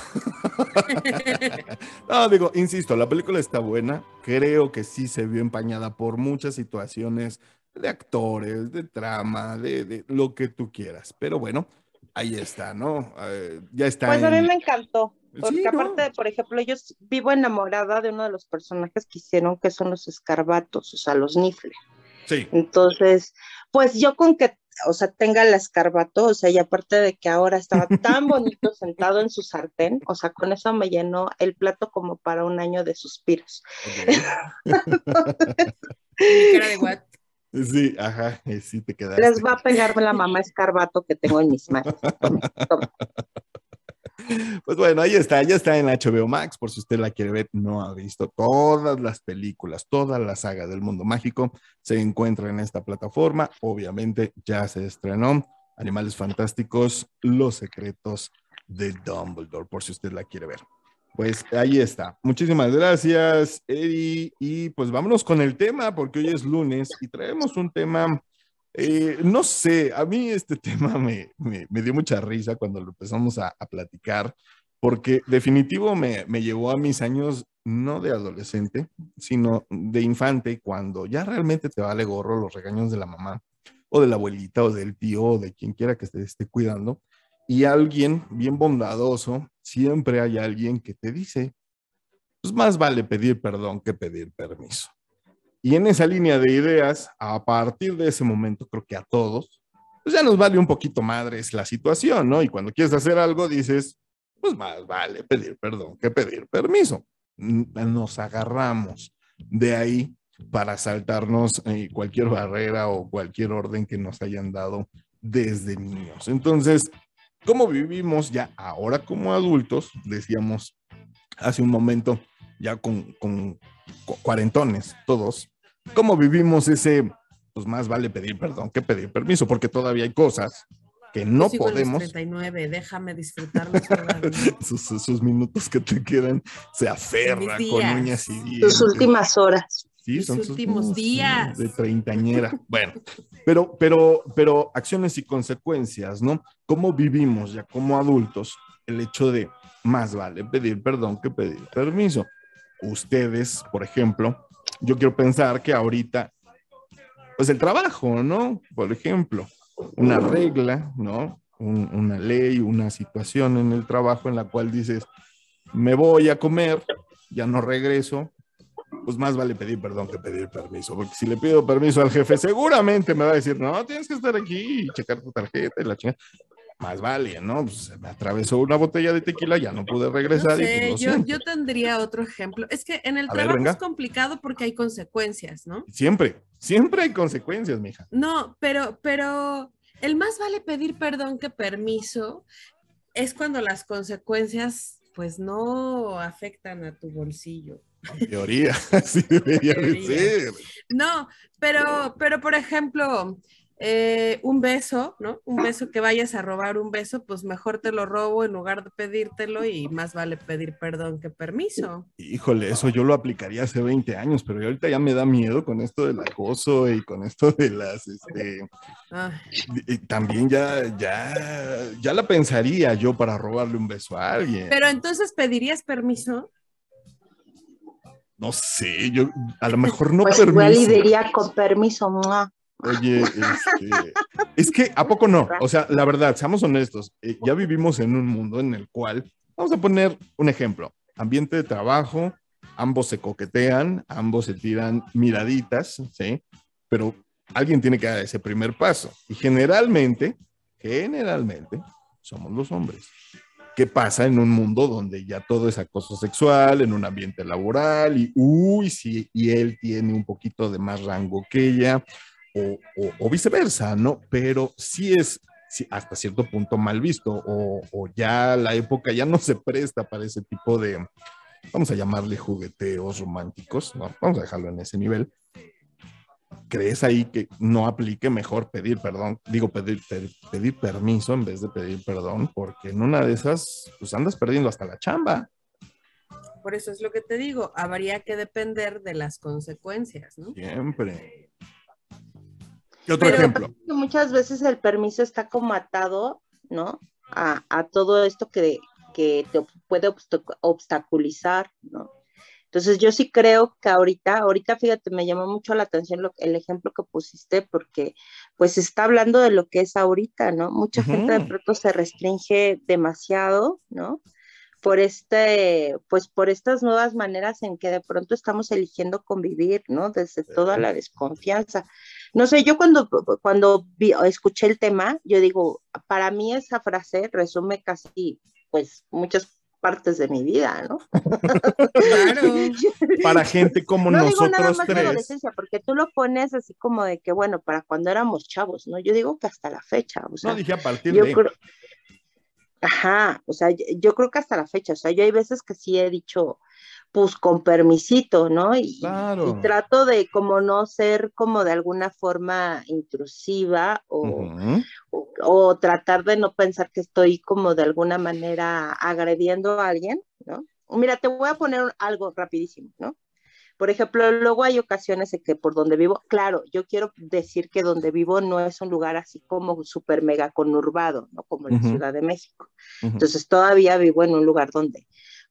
Speaker 1: [LAUGHS] no, digo, insisto, la película está buena, creo que sí se vio empañada por muchas situaciones de actores, de trama, de, lo que tú quieras. Pero bueno, ahí está, ¿no? Eh, ya está.
Speaker 3: Pues a mí me encantó. Porque aparte, por ejemplo, yo vivo enamorada de uno de los personajes que hicieron, que son los escarbatos, o sea, los nifle.
Speaker 1: Sí.
Speaker 3: Entonces, pues yo con que, o sea, tenga el escarbato, o sea, y aparte de que ahora estaba tan bonito sentado en su sartén, o sea, con eso me llenó el plato como para un año de suspiros.
Speaker 2: de [LAUGHS] what?
Speaker 1: Sí, ajá, [LAUGHS] sí te quedaste.
Speaker 3: Les va a pegarme la mamá escarbato que tengo en mis manos. [LAUGHS]
Speaker 1: Pues bueno, ahí está, ya está en HBO Max, por si usted la quiere ver, no ha visto todas las películas, toda la saga del mundo mágico, se encuentra en esta plataforma, obviamente ya se estrenó Animales Fantásticos, Los Secretos de Dumbledore, por si usted la quiere ver. Pues ahí está. Muchísimas gracias, Eddie. Y pues vámonos con el tema, porque hoy es lunes y traemos un tema, eh, no sé, a mí este [LAUGHS] tema me, dio mucha risa cuando lo empezamos a, platicar, porque definitivo me, me, llevó a mis años, no de adolescente, sino de infante, cuando ya realmente te vale gorro los regaños de la mamá o de la abuelita o del tío o de quien quiera que te esté cuidando y alguien bien bondadoso, siempre hay alguien que te dice, pues más vale pedir perdón que pedir permiso. Y en esa línea de ideas, a partir de ese momento, creo que a todos, pues ya nos vale un poquito madres la situación, ¿no? Y cuando quieres hacer algo, dices, pues más vale pedir perdón que pedir permiso. Nos agarramos de ahí para saltarnos eh, cualquier barrera o cualquier orden que nos hayan dado desde niños. Entonces, cómo vivimos ya ahora como adultos, decíamos hace un momento, ya con, cuarentones todos, cómo vivimos ese, pues más vale pedir perdón que pedir permiso, porque todavía hay cosas que no podemos.
Speaker 2: 39, déjame disfrutar [LAUGHS]
Speaker 1: sus, sus, minutos que te quedan, se aferra con uñas y
Speaker 3: dientes. Sus últimas horas.
Speaker 2: Sí, son sus últimos días.
Speaker 1: De treintañera. [LAUGHS] Bueno, pero, pero, pero acciones y consecuencias, ¿no? ¿Cómo vivimos ya como adultos el hecho de más vale pedir perdón que pedir permiso? Ustedes, por ejemplo, yo quiero pensar que ahorita, pues el trabajo, ¿no? Por ejemplo, una regla, ¿no? una ley, una situación en el trabajo en la cual dices, me voy a comer, ya no regreso, pues más vale pedir perdón que pedir permiso, porque si le pido permiso al jefe, seguramente me va a decir, no, tienes que estar aquí y checar tu tarjeta y la chingada. Más vale, ¿no? Pues me atravesó una botella de tequila, ya no pude regresar.
Speaker 2: Pues, yo, yo, tendría otro ejemplo. Es que en el trabajo es complicado porque hay consecuencias, ¿no?
Speaker 1: Siempre, siempre hay consecuencias, mija.
Speaker 2: No, pero, pero el más vale pedir perdón que permiso es cuando las consecuencias pues no afectan a tu bolsillo.
Speaker 1: En teoría, [LAUGHS] así debería ser.
Speaker 2: No, pero, pero por ejemplo, eh, un beso, ¿no? Un beso que vayas a robar un beso, pues mejor te lo robo en lugar de pedírtelo y más vale pedir perdón que permiso.
Speaker 1: Híjole, eso yo lo aplicaría hace 20 años, pero ahorita ya me da miedo con esto del acoso y con esto de las, este, también ya, ya, ya la pensaría yo para robarle un beso a alguien.
Speaker 2: Pero entonces pedirías permiso.
Speaker 1: No sé, yo a lo mejor no
Speaker 3: pues permiso. Igual diría con permiso.
Speaker 1: Oye, este, es que ¿a poco no? O sea, la verdad, seamos honestos, eh, ya vivimos en un mundo en el cual, vamos a poner un ejemplo, ambiente de trabajo, ambos se coquetean, ambos se tiran miraditas, ¿sí? Pero alguien tiene que dar ese primer paso. Y generalmente, generalmente, somos los hombres. ¿Qué pasa en un mundo donde ya todo es acoso sexual, en un ambiente laboral y, uy, sí, y él tiene un poquito de más rango que ella, o, viceversa, ¿no? Pero sí es hasta cierto punto mal visto o, o, ya la época ya no se presta para ese tipo de, vamos a llamarle jugueteos románticos, ¿no? Vamos a dejarlo en ese nivel. ¿Crees ahí que no aplique mejor pedir perdón? Digo, pedir, pedir, permiso en vez de pedir perdón, porque en una de esas, pues andas perdiendo hasta la chamba.
Speaker 2: Por eso es lo que te digo, habría que depender de las consecuencias, ¿no?
Speaker 1: Siempre. ¿Qué otro ejemplo?
Speaker 3: Muchas veces el permiso está como atado, ¿no? A, a todo esto que, que te puede obstaculizar, ¿no? Entonces yo sí creo que ahorita, ahorita fíjate, me llamó mucho la atención lo, el ejemplo que pusiste porque pues está hablando de lo que es ahorita, ¿no? Mucha gente de pronto se restringe demasiado, ¿no? Por este, pues por estas nuevas maneras en que de pronto estamos eligiendo convivir, ¿no? Desde toda la desconfianza. No sé, yo cuando, cuando escuché el tema, yo digo, para mí esa frase resume casi, pues, muchas partes de mi vida, ¿no?
Speaker 1: claro. [LAUGHS] Para gente como no nosotros digo nada más tres. adolescencia,
Speaker 3: porque tú lo pones así como de que, bueno, para cuando éramos chavos, ¿no? Yo digo que hasta la fecha, o sea,
Speaker 1: no dije a partir de.
Speaker 3: Ajá, o sea, yo creo que hasta la fecha, o sea, yo hay veces que sí he dicho, pues con permisito, ¿no? Y, trato de como no ser como de alguna forma intrusiva o, o, tratar de no pensar que estoy como de alguna manera agrediendo a alguien, ¿no? Mira, te voy a poner algo rapidísimo, ¿no? Por ejemplo, luego hay ocasiones en que por donde vivo, claro, yo quiero decir que donde vivo no es un lugar así como súper mega conurbado, ¿no? Como la Ciudad de México. Entonces todavía vivo en un lugar donde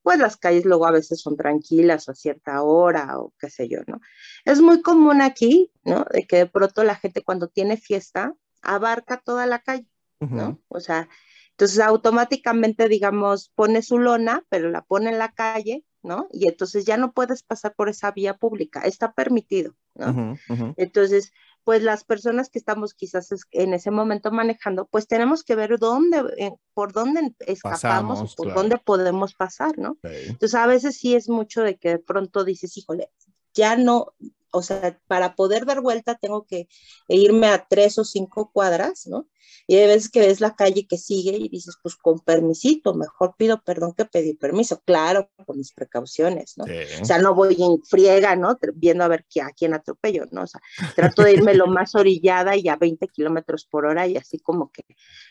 Speaker 3: pues las calles luego a veces son tranquilas a cierta hora o qué sé yo, ¿no? Es muy común aquí, ¿no? De que de pronto la gente cuando tiene fiesta abarca toda la calle, ¿no? O sea, entonces automáticamente, digamos, pone su lona, pero la pone en la calle, ¿no? Y entonces ya no puedes pasar por esa vía pública, está permitido, ¿no? Entonces, pues las personas que estamos quizás en ese momento manejando, pues tenemos que ver dónde, eh, por dónde escapamos, por dónde podemos pasar, ¿no? Entonces a veces sí es mucho de que de pronto dices, híjole, ya no, o sea, para poder dar vuelta tengo que irme a tres o cinco cuadras, ¿no? Y hay veces que ves la calle que sigue y dices, pues con permisito, mejor pido perdón que pedir permiso, claro, con mis precauciones, ¿no? O sea, no voy en friega, ¿no? Viendo a ver a quién atropello, ¿no? O sea, trato de irme lo más orillada y a 20 kilómetros por hora y así como que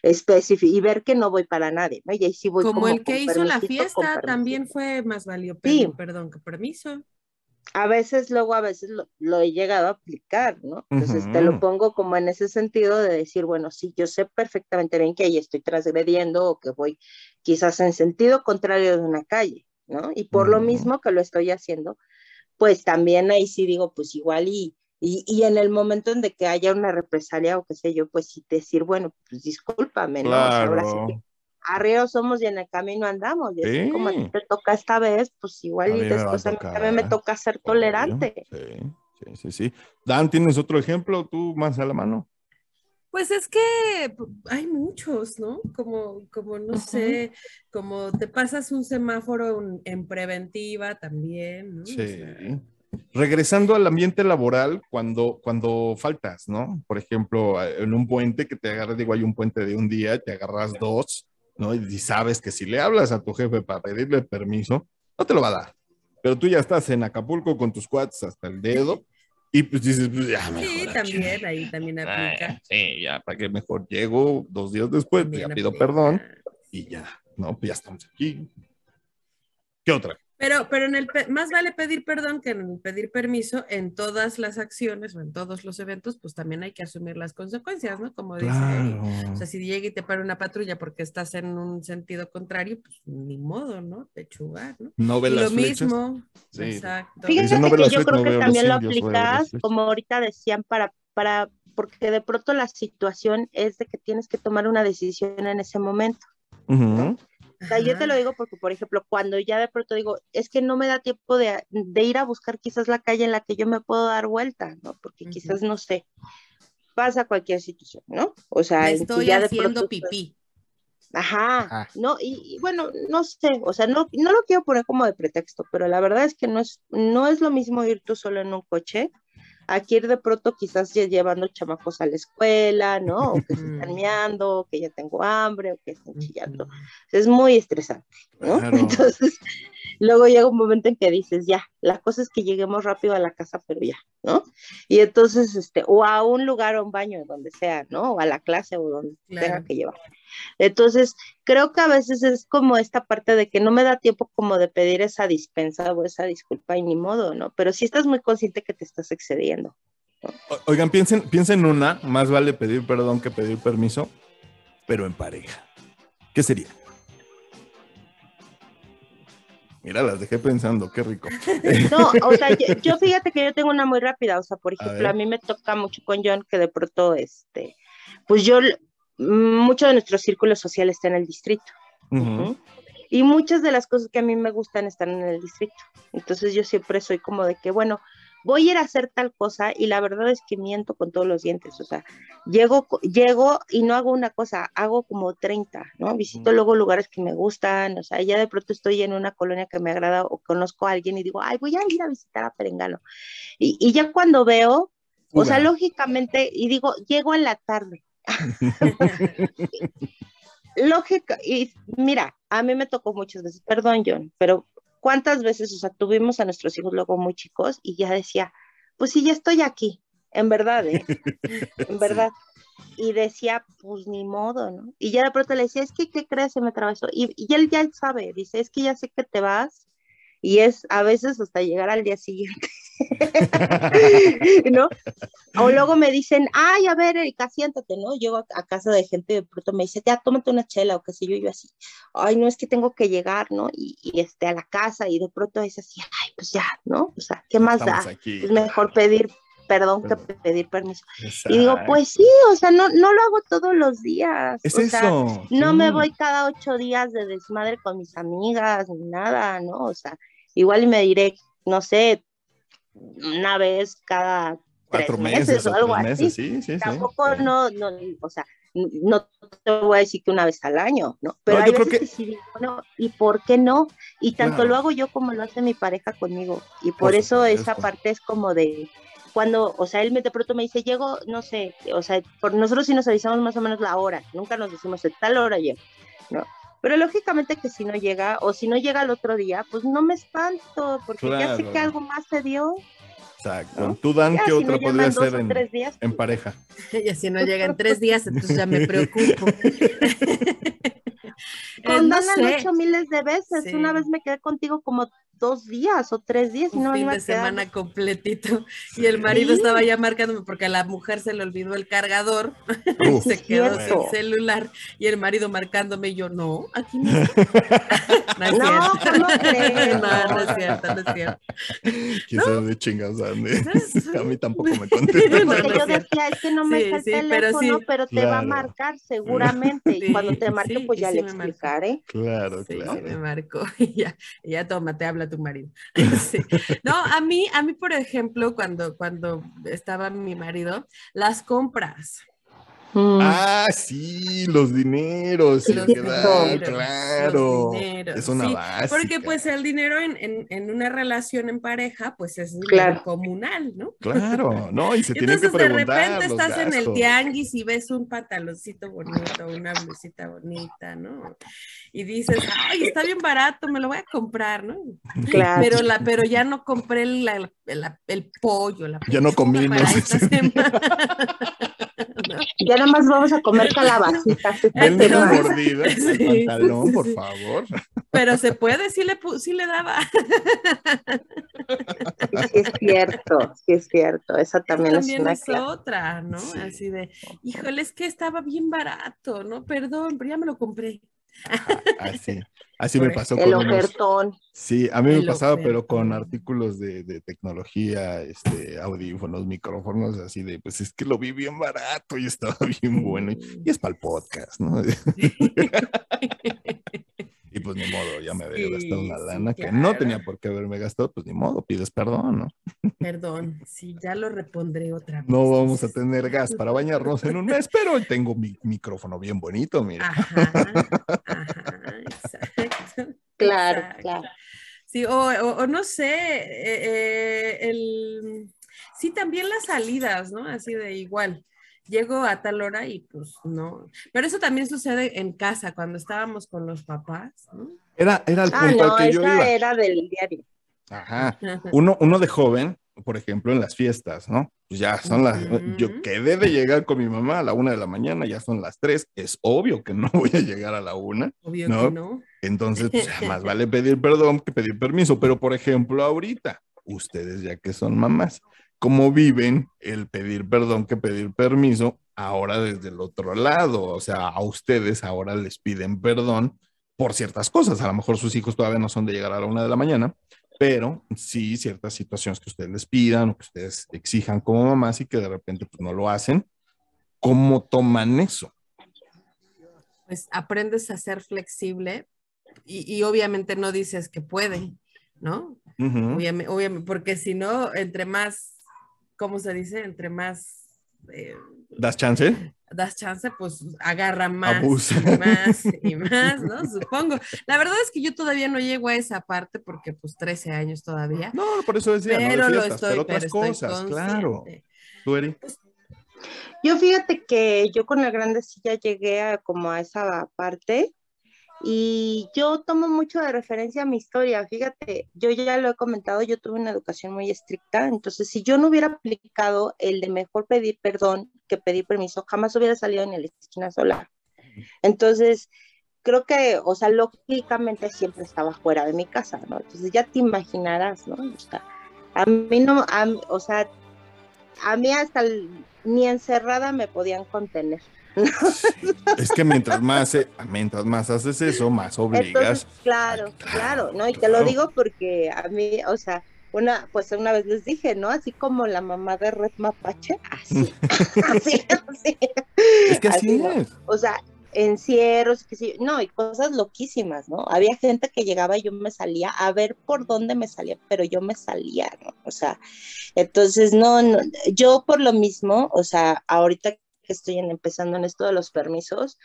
Speaker 3: específico, y ver que no voy para nadie, ¿no? Y ahí sí voy
Speaker 2: como, el que hizo la fiesta también fue más valió pedir perdón que permiso
Speaker 3: a veces luego a veces lo, he llegado a aplicar, ¿no? Entonces te lo pongo como en ese sentido de decir, bueno, sí, yo sé perfectamente bien que ahí estoy transgrediendo o que voy quizás en sentido contrario de una calle, ¿no? Y por lo mismo que lo estoy haciendo, pues también ahí sí digo, pues igual y, y, y, en el momento en de que haya una represalia o qué sé yo, pues sí decir, bueno, pues discúlpame, ¿no? ahora sí arriba somos y en el camino andamos. Y así como a ti te toca esta vez, pues igual y después a, mí también me toca ser tolerante.
Speaker 1: Sí, sí, sí, sí. Dan, ¿tienes otro ejemplo tú más a la mano?
Speaker 2: Pues es que hay muchos, ¿no? Como, como no sé, como te pasas un semáforo en, preventiva también, ¿no?
Speaker 1: Sí. Regresando al ambiente laboral, cuando, cuando faltas, ¿no? Por ejemplo, en un puente que te agarras, digo, hay un puente de un día, te agarras dos, ¿no? Y sabes que si le hablas a tu jefe para pedirle permiso, no te lo va a dar. Pero tú ya estás en Acapulco con tus cuates hasta el dedo y pues dices, pues ya mejor.
Speaker 2: Sí, también, ahí también aplica.
Speaker 1: sí, ya, para que mejor llego dos días después, pues, ya pido perdón y ya, ¿no? Pues ya estamos aquí. ¿Qué otra?
Speaker 2: Pero, pero en el más vale pedir perdón que en pedir permiso en todas las acciones o en todos los eventos, pues también hay que asumir las consecuencias, ¿no? Como dice, o sea, si llega y te para una patrulla porque estás en un sentido contrario, pues ni modo, ¿no? Pechugar, ¿no?
Speaker 1: No ve
Speaker 2: lo mismo, exacto.
Speaker 3: Fíjense que yo creo que también lo aplicas, como ahorita decían, para, para, porque de pronto la situación es de que tienes que tomar una decisión en ese momento. O sea, yo te lo digo porque, por ejemplo, cuando ya de pronto digo, es que no me da tiempo de, ir a buscar quizás la calle en la que yo me puedo dar vuelta, ¿no? Porque quizás, no sé, pasa cualquier situación, ¿no? O sea,
Speaker 2: estoy ya haciendo pipí.
Speaker 3: Ajá, no, y, bueno, no sé, o sea, no, no lo quiero poner como de pretexto, pero la verdad es que no es, no es lo mismo ir tú solo en un coche Aquí de pronto quizás ya llevando chamacos a la escuela, ¿no? O que se están meando, o que ya tengo hambre, o que están chillando. Es muy estresante, ¿no? [LAUGHS] Entonces, luego llega un momento en que dices, ya, la cosa es que lleguemos rápido a la casa, pero ya, ¿no? Y entonces, este, o a un lugar o un baño, donde sea, ¿no? O a la clase o donde tenga que llevar. Entonces, creo que a veces es como esta parte de que no me da tiempo como de pedir esa dispensa o esa disculpa y ni modo, ¿no? Pero sí estás muy consciente que te estás excediendo.
Speaker 1: Oigan, piensen, piensen una, más vale pedir perdón que pedir permiso, pero en pareja. ¿Qué sería? Mira, las dejé pensando, qué rico. [LAUGHS]
Speaker 3: No, o sea, yo, fíjate que yo tengo una muy rápida, o sea, por ejemplo, a, mí me toca mucho con John que de pronto, este, pues yo, mucho de nuestro círculo social está en el distrito. Y muchas de las cosas que a mí me gustan están en el distrito. Entonces yo siempre soy como de que, bueno, voy a ir a hacer tal cosa y la verdad es que miento con todos los dientes, o sea, llego, llego y no hago una cosa, hago como 30, ¿no? Visito luego lugares que me gustan, o sea, ya de pronto estoy en una colonia que me agrada o conozco a alguien y digo, ay, voy a ir a visitar a Perengano. Y, ya cuando veo, o sea, lógicamente, y digo, llego en la tarde. [LAUGHS] [LAUGHS] Lógica, y mira, a mí me tocó muchas veces, perdón John, pero ¿Cuántas veces, o sea, tuvimos a nuestros hijos luego muy chicos y ya decía, pues sí, ya estoy aquí, en verdad, ¿eh? [LAUGHS] en verdad. Y decía, pues ni modo, ¿no? Y ya de pronto le decía, es que, ¿qué crees? Se me atravesó. Y, y él ya sabe, dice, es que ya sé que te vas, y es a veces hasta llegar al día siguiente, [LAUGHS] ¿no? O luego me dicen, ay, a ver, Erika, siéntate, ¿no? Llego a, casa de gente y de pronto me dice, ya, tómate una chela o qué sé yo, yo así, ay, no es que tengo que llegar, ¿no? Y, este, a la casa y de pronto es así, ay, pues ya, ¿no? O sea, ¿qué más da? Es mejor pedir perdón que pedir permiso. Y digo, pues sí, o sea, no, no lo hago todos los días.
Speaker 1: Es
Speaker 3: o
Speaker 1: eso.
Speaker 3: Sea, no me voy cada ocho días de desmadre con mis amigas ni nada, ¿no? O sea, igual me diré, no sé, una vez cada
Speaker 1: Cuatro meses, o algo así. Sí, sí,
Speaker 3: Tampoco no, no, o sea, no te voy a decir que una vez al año, ¿no? Pero hay veces que... sí bueno, ¿y por qué no? Y tanto lo hago yo como lo hace mi pareja conmigo. Y por, eso esa parte es como de, cuando, o sea, él me, de pronto me dice, llego, no sé, o sea, por nosotros sí nos avisamos más o menos la hora, nunca nos decimos de tal hora llego, ¿no? Pero lógicamente que si no llega, o si no llega el otro día, pues no me espanto, porque ya sé que algo más se dio.
Speaker 1: Exacto. Tú, Dan, ¿qué otra podría ser en, en pareja? [LAUGHS]
Speaker 2: Y si no llega en tres días, entonces ya me preocupo. [LAUGHS]
Speaker 3: Con Dan lo hecho miles de veces. Una vez me quedé contigo como dos días o tres días.
Speaker 2: Un fin de semana completito. Y el marido estaba ya marcándome porque a la mujer se le olvidó el cargador. [LAUGHS] se quedó sin celular. Y el marido marcándome y yo, no, aquí no. [LAUGHS] [LAUGHS]
Speaker 3: no, no, ¿cómo crees?
Speaker 2: No, no es cierto, no es cierto.
Speaker 1: Quizás de chingas, A mí tampoco me contestó.
Speaker 3: No, yo decía, es que no me sí, está el teléfono, pero, te va a marcar seguramente. y cuando te marque, pues ya le explicaré.
Speaker 1: Claro, claro.
Speaker 2: Sí, me marcó. Y ya, ya toma, te habla tu marido. [LAUGHS] No, a mí, a mí, por ejemplo, cuando, cuando estaba mi marido, las compras.
Speaker 1: Mm. Ah, sí, los dineros, los claro. Es una base.
Speaker 2: Porque pues el dinero en, en, en, una relación en pareja, pues es comunal, ¿no?
Speaker 1: Claro, no, y se tiene que preguntar.
Speaker 2: de repente estás en el tianguis y ves un pantaloncito bonito, una blusita bonita, ¿no? Y dices, ay, está bien barato, me lo voy a comprar, ¿no? Claro. Pero, la, pero ya no compré la, el pollo, la
Speaker 1: Ya no comimos. [LAUGHS]
Speaker 3: Ya nada más vamos a comer calabacitas. [LAUGHS]
Speaker 1: Denle una mordida el pantalón, por favor.
Speaker 2: Pero se puede, sí le, sí le daba.
Speaker 3: Sí, es cierto, sí es cierto. Esa también,
Speaker 2: también
Speaker 3: es
Speaker 2: una es otra, ¿no? Así de, híjole, es que estaba bien barato, ¿no? Perdón, pero ya me lo compré.
Speaker 1: Así, [LAUGHS] así me pasó
Speaker 3: el con ofertón.
Speaker 1: sí, a mí me pasaba, pero con artículos de, tecnología, este, audífonos, micrófonos, así de, pues es que lo vi bien barato y estaba [LAUGHS] bien bueno. Y, es para el podcast, ¿no? [LAUGHS] [LAUGHS] pues ni modo, ya me había gastado una lana que no tenía por qué haberme gastado, pues ni modo, pides perdón, ¿no?
Speaker 2: Perdón, sí, ya lo repondré otra vez.
Speaker 1: No vamos a tener [LAUGHS] gas para bañarnos en un mes, pero tengo mi micrófono bien bonito, mira.
Speaker 3: Claro, claro.
Speaker 2: Sí, o, no sé, eh, eh, el Sí, también las salidas, ¿no? Así de igual. Llego a tal hora y pues no. Pero eso también sucede en casa, cuando estábamos con los papás, ¿no?
Speaker 1: Era, era el ah, punto
Speaker 3: al
Speaker 1: que yo iba.
Speaker 3: era del diario.
Speaker 1: Ajá. Uno, uno de joven, por ejemplo, en las fiestas, ¿no? Pues ya son las, yo quedé de llegar con mi mamá a la una de la mañana, ya son las tres, es obvio que no [LAUGHS] voy a llegar a la una,
Speaker 2: obvio
Speaker 1: ¿no?
Speaker 2: Que no.
Speaker 1: Entonces, pues, más [LAUGHS] vale pedir perdón que pedir permiso, pero por ejemplo, ahorita, ustedes ya que son mamás, ¿cómo viven el pedir perdón que pedir permiso ahora desde el otro lado? O sea, a ustedes ahora les piden perdón por ciertas cosas, a lo mejor sus hijos todavía no son de llegar a la una de la mañana, pero sí ciertas situaciones que ustedes les pidan o que ustedes exijan como mamás y que de repente pues, no lo hacen. ¿Cómo toman eso?
Speaker 2: Pues aprendes a ser flexible y, obviamente no dices que puede, ¿no? obviamente, porque si no, entre más, ¿cómo se dice? Entre más...
Speaker 1: Eh, ¿Das chance?
Speaker 2: das chance, pues agarra más y más [LAUGHS] y más, ¿no? Supongo. La verdad es que yo todavía no llego a esa parte porque pues 13 años todavía.
Speaker 1: No, por eso decía, pero lo estoy, pero otras cosas, claro. ¿Tú, Eri? Pues,
Speaker 3: yo fíjate que yo con la grande sí ya llegué a como a esa parte y yo tomo mucho de referencia a mi historia. Fíjate, yo ya lo he comentado, yo tuve una educación muy estricta, entonces si yo no hubiera aplicado el de mejor pedir perdón que pedir permiso, jamás hubiera salido en la esquina sola. Entonces, creo que, o sea, lógicamente siempre estaba fuera de mi casa, ¿no? Entonces ya te imaginarás, ¿no? A mí no, o sea, a mí hasta ni encerrada me podían contener.
Speaker 1: Es que mientras más, eh, mientras más haces eso, más obligas.
Speaker 3: claro, claro, ¿no? Y te lo digo porque a mí, o sea, una, pues una vez les dije, ¿no? Así como la mamá de Red Mapache, así, [LAUGHS] así, así.
Speaker 1: Es que así, es.
Speaker 3: O sea, encierros, que sí, no, y cosas loquísimas, ¿no? Había gente que llegaba y yo me salía a ver por dónde me salía, pero yo me salía, ¿no? O sea, entonces, no, no yo por lo mismo, o sea, ahorita que estoy empezando en esto de los permisos.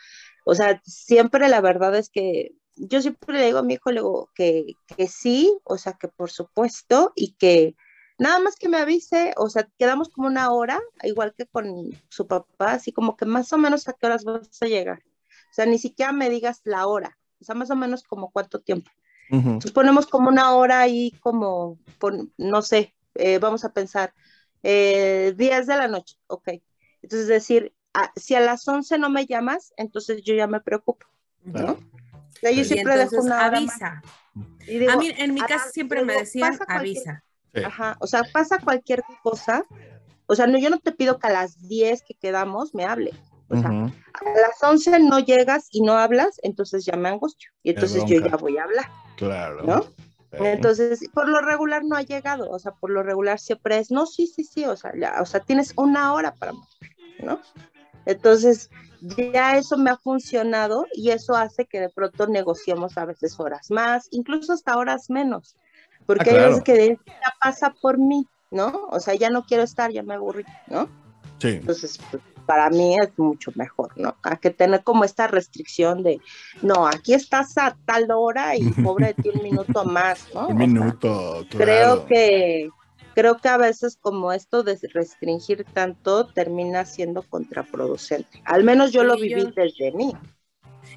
Speaker 3: O sea, siempre la verdad es que yo siempre le digo a mi hijo luego que, que sí, o sea, que por supuesto, y que nada más que me avise, o sea, quedamos como una hora, igual que con su papá, así como que más o menos a qué horas vas a llegar. O sea, ni siquiera me digas la hora, o sea, más o menos como cuánto tiempo. Entonces ponemos como una hora ahí, como, no sé, eh, vamos a pensar, eh, 10 de la noche, ok. Entonces, decir, si a las 11 no me llamas, entonces yo ya me preocupo, ¿no? yo siempre dejo una
Speaker 2: avisa. a mí, en mi casa siempre me decían, avisa.
Speaker 3: Ajá, o sea, pasa cualquier cosa, o sea, no, yo no te pido que a las 10 que quedamos me hable. O sea, a las 11 no llegas y no hablas, entonces ya me angustio. Y entonces yo ya voy a hablar.
Speaker 1: Claro.
Speaker 3: ¿No? Entonces, por lo regular no ha llegado, o sea, por lo regular siempre es, no, sí, sí, sí, o sea, ya, o sea, tienes una hora para ¿no? Entonces, ya eso me ha funcionado y eso hace que de pronto negociemos a veces horas más, incluso hasta horas menos, porque ah, hay veces que ya pasa por mí, ¿no? O sea, ya no quiero estar, ya me aburrí, ¿no?
Speaker 1: Sí.
Speaker 3: Entonces, pues, para mí es mucho mejor, ¿no? A que tener como esta restricción de, no, aquí estás a tal hora y [LAUGHS] pobre de ti un minuto más, ¿no?
Speaker 1: Un minuto,
Speaker 3: claro. Creo que, creo que a veces como esto de restringir tanto termina siendo contraproducente. Al menos yo lo viví desde mí.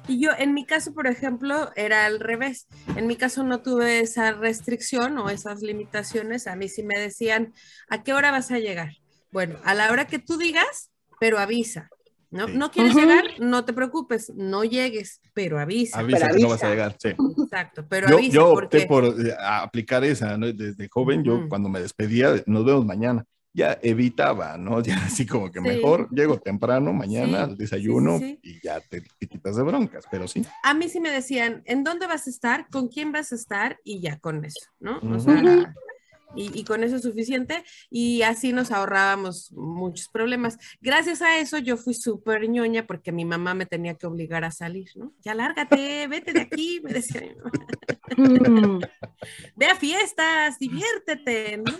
Speaker 2: Y yo, en mi caso, por ejemplo, era al revés. En mi caso no tuve esa restricción o esas limitaciones. A mí sí me decían, ¿a qué hora vas a llegar? Bueno, a la hora que tú digas, pero avisa. ¿No? ¿No quieres llegar? No te preocupes, no llegues, pero avisa.
Speaker 1: Avisa que no vas a llegar, sí.
Speaker 2: Exacto, pero
Speaker 1: yo,
Speaker 2: avisa.
Speaker 1: Yo opté por eh, aplicar esa, ¿no? Desde joven, yo cuando me despedía, nos vemos mañana, ya evitaba, ¿no? [LAUGHS] Ya así como que mejor llego temprano mañana al desayuno y ya te, quitas de broncas, pero sí.
Speaker 2: A mí sí me decían, ¿en dónde vas a estar? ¿Con quién vas a estar? Y ya con eso, ¿no? O sea, y, con eso es suficiente y así nos ahorrábamos muchos problemas. Gracias a eso yo fui súper ñoña porque mi mamá me tenía que obligar a salir, ¿no? Ya lárgate, vete de aquí, me decía mi mamá. Mm. [LAUGHS] Ve a fiestas, diviértete, ¿no?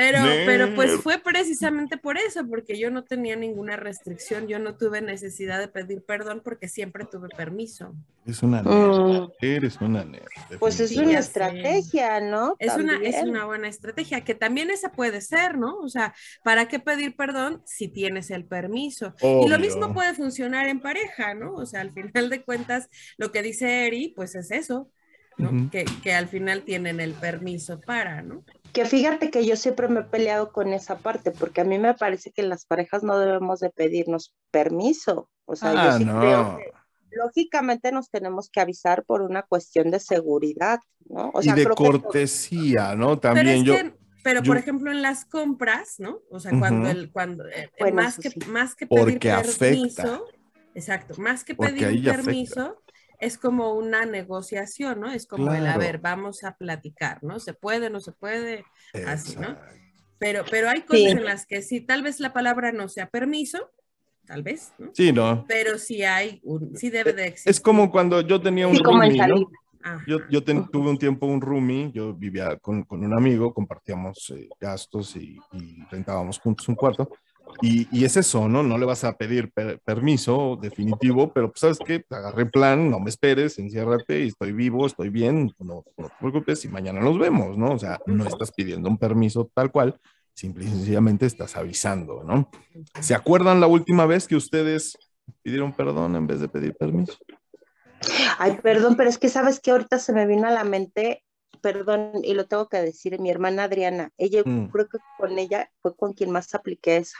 Speaker 2: Pero, pero pues fue precisamente por eso, porque yo no tenía ninguna restricción, yo no tuve necesidad de pedir perdón porque siempre tuve permiso.
Speaker 1: Es una mm. eres una nerd.
Speaker 3: Pues es una estrategia, ¿no?
Speaker 2: Es una, es una buena estrategia, que también esa puede ser, ¿no? O sea, ¿para qué pedir perdón si tienes el permiso? Y lo mismo puede funcionar en pareja, ¿no? O sea, al final de cuentas, lo que dice Eri, pues es eso, ¿no? que, que al final tienen el permiso para, ¿no?
Speaker 3: Que fíjate que yo siempre me he peleado con esa parte, porque a mí me parece que las parejas no debemos de pedirnos permiso. O sea, yo ah, sí creo que lógicamente nos tenemos que avisar por una cuestión de seguridad, ¿no?
Speaker 1: y de cortesía, ¿no? También yo.
Speaker 2: pero por ejemplo en las compras, ¿no? O sea, cuando el, cuando eh, más, que, más que pedir permiso, exacto, más que pedir permiso, es como una negociación, ¿no? Es como el, a ver, vamos a platicar, ¿no? Se puede, no se puede, así, ¿no? Pero, pero hay cosas en las que sí, tal vez la palabra no sea permiso, tal vez, ¿no?
Speaker 1: Sí, no.
Speaker 2: Pero sí hay, un, sí debe de existir.
Speaker 1: Es como cuando yo tenía un roomie, ¿no? Yo, yo tuve un tiempo un roomie, yo vivía con, con un amigo, compartíamos eh, gastos y, y rentábamos juntos un cuarto. Y, y, es eso, ¿no? No le vas a pedir permiso definitivo, pero pues, ¿sabes qué? Agarré plan, no me esperes, enciérrate y estoy vivo, estoy bien, no, no te preocupes y mañana nos vemos, ¿no? O sea, no estás pidiendo un permiso tal cual, simple y sencillamente estás avisando, ¿no? ¿Se acuerdan la última vez que ustedes pidieron perdón en vez de pedir permiso?
Speaker 3: Ay, perdón, pero es que sabes que ahorita se me vino a la mente perdón, y lo tengo que decir, mi hermana Adriana, ella mm. creo que con ella fue con quien más apliqué esa,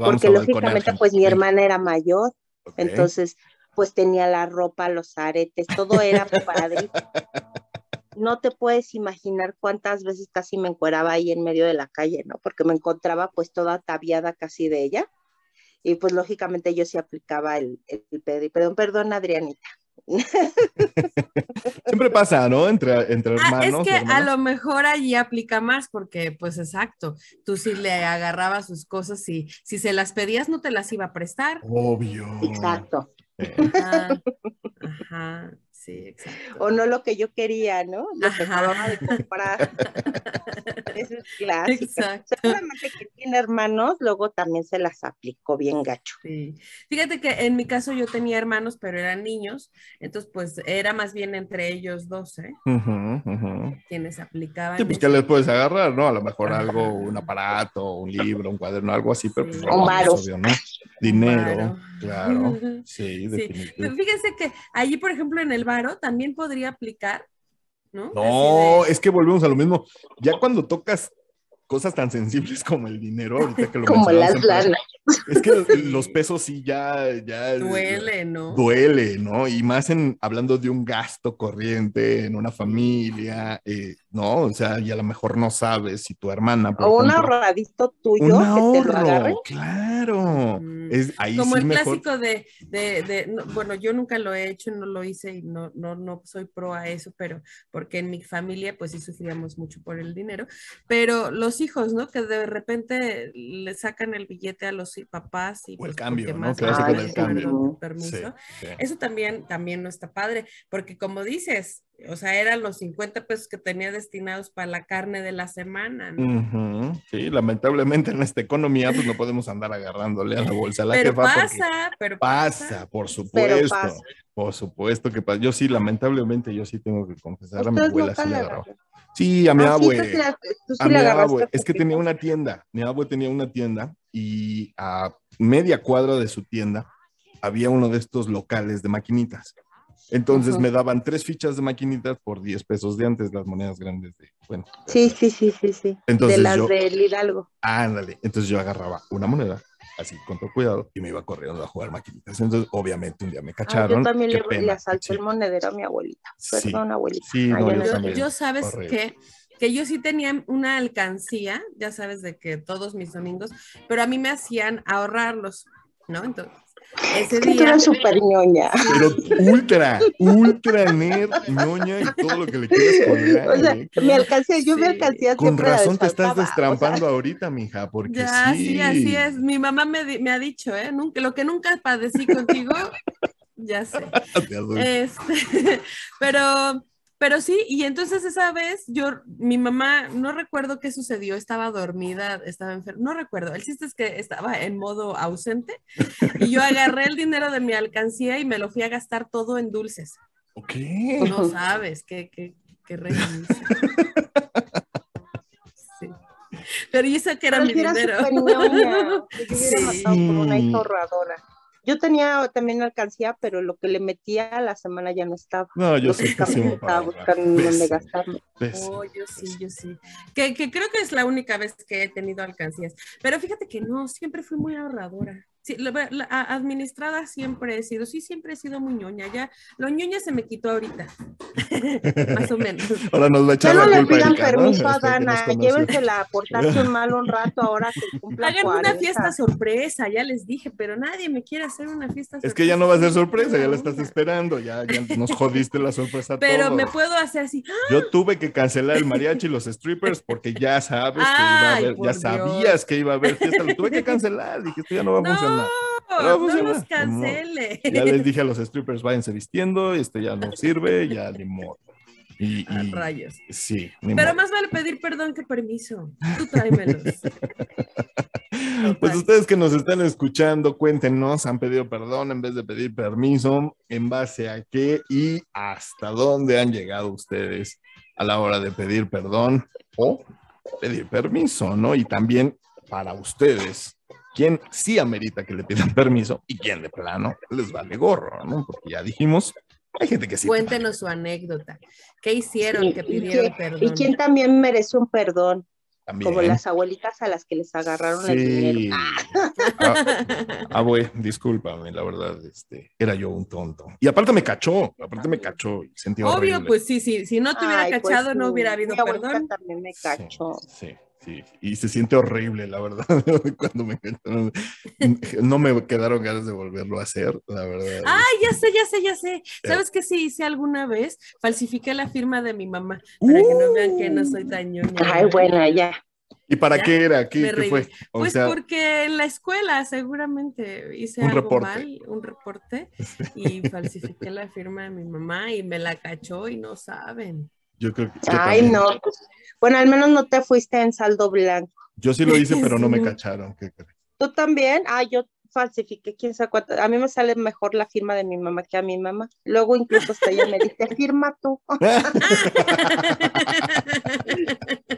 Speaker 3: porque lógicamente pues mi hermana era mayor, entonces pues tenía la ropa, los aretes, todo era padre. No te puedes imaginar cuántas veces casi me encueraba ahí en medio de la calle, ¿no? Porque me encontraba pues toda ataviada casi de ella. Y pues lógicamente yo sí aplicaba el, el, el perdón, perdón, Adrianita. [LAUGHS]
Speaker 1: Siempre pasa, ¿no? Entre, entre hermanos.
Speaker 2: Ah, es que a lo mejor allí aplica más porque, pues exacto, tú sí le agarrabas sus cosas y si se las pedías no te las iba a prestar.
Speaker 1: Obvio.
Speaker 3: Exacto. ajá. Sí, exacto. O no lo que yo quería, ¿no? Lo que acababa de comprar. [LAUGHS] Eso es clásico. Exacto. Seguramente que tiene hermanos, luego también se las aplicó bien gacho.
Speaker 2: Sí. Fíjate que en mi caso yo tenía hermanos, pero eran niños, entonces pues era más bien entre ellos dos, ¿eh? Quienes aplicaban.
Speaker 1: Sí, pues que les puedes agarrar, ¿no? A lo mejor algo, un aparato, un libro, un cuaderno, algo así, pero pues,
Speaker 3: un
Speaker 1: obvio, ¿no? Dinero, claro. Sí, [LAUGHS] definitivamente.
Speaker 2: Fíjense que allí, por ejemplo, en el bar también podría aplicar, ¿no?
Speaker 1: No, es que volvemos a lo mismo. Ya cuando tocas cosas tan sensibles como el dinero, ahorita que lo [LAUGHS]
Speaker 3: Como las lanas.
Speaker 1: Es que [LAUGHS] los pesos sí ya, ya
Speaker 2: duele, ¿no?
Speaker 1: Duele, ¿no? Y más en hablando de un gasto corriente en una familia, eh, ¿no? O sea, y a lo mejor no sabes si tu hermana.
Speaker 3: o un ahorradito tuyo que te lo agarre.
Speaker 1: Claro. Mm. Es, ahí
Speaker 2: Como
Speaker 1: el
Speaker 2: clásico de, de, de bueno, yo nunca lo he hecho, no lo hice y no, no, no soy pro a eso, pero porque en mi familia pues sí sufríamos mucho por el dinero, pero los hijos, ¿no? Que de repente le sacan el billete a los papás y
Speaker 1: o el pues, cambio, ¿no? con el cambio.
Speaker 2: Permiso. Eso también, también no está padre, porque como dices, o sea, eran los 50 pesos que tenía destinados para la carne de la semana, ¿no?
Speaker 1: Sí, lamentablemente en esta economía pues no podemos andar agarrándole a la bolsa a la
Speaker 2: pero Pasa, pero
Speaker 1: pasa, pasa, por supuesto. Por supuesto que pasa. Yo sí, lamentablemente, yo sí tengo que confesar a mi abuela sí le agarró. Sí, a mi ah, abue. Es que tenía una tienda. Mi abue tenía una tienda y a media cuadra de su tienda había uno de estos locales de maquinitas. Entonces me daban tres fichas de maquinitas por 10 pesos de antes, las monedas grandes de, bueno.
Speaker 3: Sí, sí, sí, sí, sí.
Speaker 1: Entonces
Speaker 3: de las del Hidalgo.
Speaker 1: Ándale. Entonces yo agarraba una moneda, así con todo cuidado, y me iba corriendo a jugar maquinitas. Entonces, obviamente, un día me cacharon.
Speaker 3: yo también le, le, asalté el monedero a mi abuelita. Perdón, abuelita.
Speaker 1: Sí,
Speaker 2: yo, sabes que que yo sí tenía una alcancía, ya sabes de que todos mis domingos, pero a mí me hacían ahorrarlos, ¿no? Entonces, ese día.
Speaker 3: Era súper ñoña.
Speaker 1: Pero ultra, ultra nerd, ñoña y todo lo que le quieras poner.
Speaker 3: O sea, ¿eh? me alcancé, yo me alcancé
Speaker 1: Con razón te estás destrampando ahorita, mija, porque
Speaker 2: ya, sí. así es. Mi mamá me, me ha dicho, ¿eh? Nunca, lo que nunca padecí contigo, ya sé. [LAUGHS] este, [LAUGHS] pero Pero sí, y entonces esa vez yo, mi mamá, no recuerdo qué sucedió, estaba dormida, estaba enferma, no recuerdo. El chiste es que estaba en modo ausente [LAUGHS] y yo agarré el dinero de mi alcancía y me lo fui a gastar todo en dulces.
Speaker 1: Ok.
Speaker 2: No [LAUGHS] sabes qué, qué, qué [LAUGHS] Sí. Pero yo sé que era mi dinero.
Speaker 3: sí. por una hija ahorradora. Yo tenía también alcancía, pero lo que le metía a la semana ya no estaba.
Speaker 1: No, yo sí que sí.
Speaker 3: Estaba buscando dónde gastarlo.
Speaker 2: Oh, yo sí, yo sí. Que, que creo que es la única vez que he tenido alcancías. Pero fíjate que no, siempre fui muy ahorradora. Sí, la, administrada siempre he sido, sí, siempre he sido muy ñoña. Ya, lo ñoña se me quitó ahorita. [LAUGHS] Más o menos. [LAUGHS]
Speaker 1: Ahora nos va a echar
Speaker 3: ya
Speaker 1: no
Speaker 3: le pidan permiso a Dana, llévensela a portarse mal un rato ahora que [LAUGHS] cumpla
Speaker 2: Hagan una fiesta sorpresa, ya les dije, pero nadie me quiere hacer una fiesta sorpresa.
Speaker 1: Es que ya no va a ser sorpresa, ya la estás esperando, ya, ya nos jodiste la sorpresa
Speaker 2: Pero me puedo hacer así.
Speaker 1: Yo tuve que cancelar el mariachi y los strippers porque ya sabes que iba a haber, ya sabías que iba a haber fiesta, lo tuve que cancelar, dije, esto ya no va a funcionar.
Speaker 2: No, no los cancele.
Speaker 1: Ya les dije a los [LAUGHS] strippers, váyanse vistiendo, este ya no sirve, ya ni modo. Y,
Speaker 2: rayos.
Speaker 1: Sí.
Speaker 2: Pero más vale pedir perdón que permiso. Tú tráemelos. [LAUGHS]
Speaker 1: pues ustedes que nos están escuchando, cuéntenos, han pedido perdón en vez de pedir permiso, en base a qué y hasta dónde han llegado ustedes a la hora de pedir perdón o pedir permiso, ¿no? Y también para ustedes, quién sí amerita que le pidan permiso y quién de plano les vale gorro, ¿no? Porque ya dijimos, hay gente que sí.
Speaker 2: Cuéntenos su anécdota. ¿Qué hicieron que pidieron perdón?
Speaker 3: ¿Y quién también merece un perdón? Como las abuelitas a las que les agarraron el dinero.
Speaker 1: Ah, [LAUGHS] güey, discúlpame, la verdad, este, era yo un tonto. Y aparte me cachó, aparte me cachó y sentí
Speaker 2: Obvio, pues sí, sí, si no te hubiera pues cachado no hubiera habido perdón.
Speaker 3: también me cachó.
Speaker 1: sí y se siente horrible, la verdad, [LAUGHS] cuando me no me quedaron ganas de volverlo a hacer, la verdad.
Speaker 2: Ay, ya sé, ya sé, ya sé. ¿Sabes qué sí hice alguna vez? Falsifiqué la firma de mi mamá para que no vean que no soy tan
Speaker 3: Ay, bueno, ya.
Speaker 1: ¿Y para qué era? ¿Qué, fue?
Speaker 2: pues porque en la escuela seguramente hice un algo reporte. mal, un reporte, [LAUGHS] y falsifiqué la firma de mi mamá y me la cachó y no saben.
Speaker 1: Yo creo que.
Speaker 3: Ay, no. Bueno, al menos no te fuiste en saldo blanco.
Speaker 1: Yo sí lo hice, [LAUGHS] pero no me cacharon.
Speaker 3: ¿Tú también? Ah, yo falsifiqué, quién sabe cuánto. A mí me sale mejor la firma de mi mamá que a mi mamá. Luego incluso hasta ella me dice, firma tú. [LAUGHS] [LAUGHS]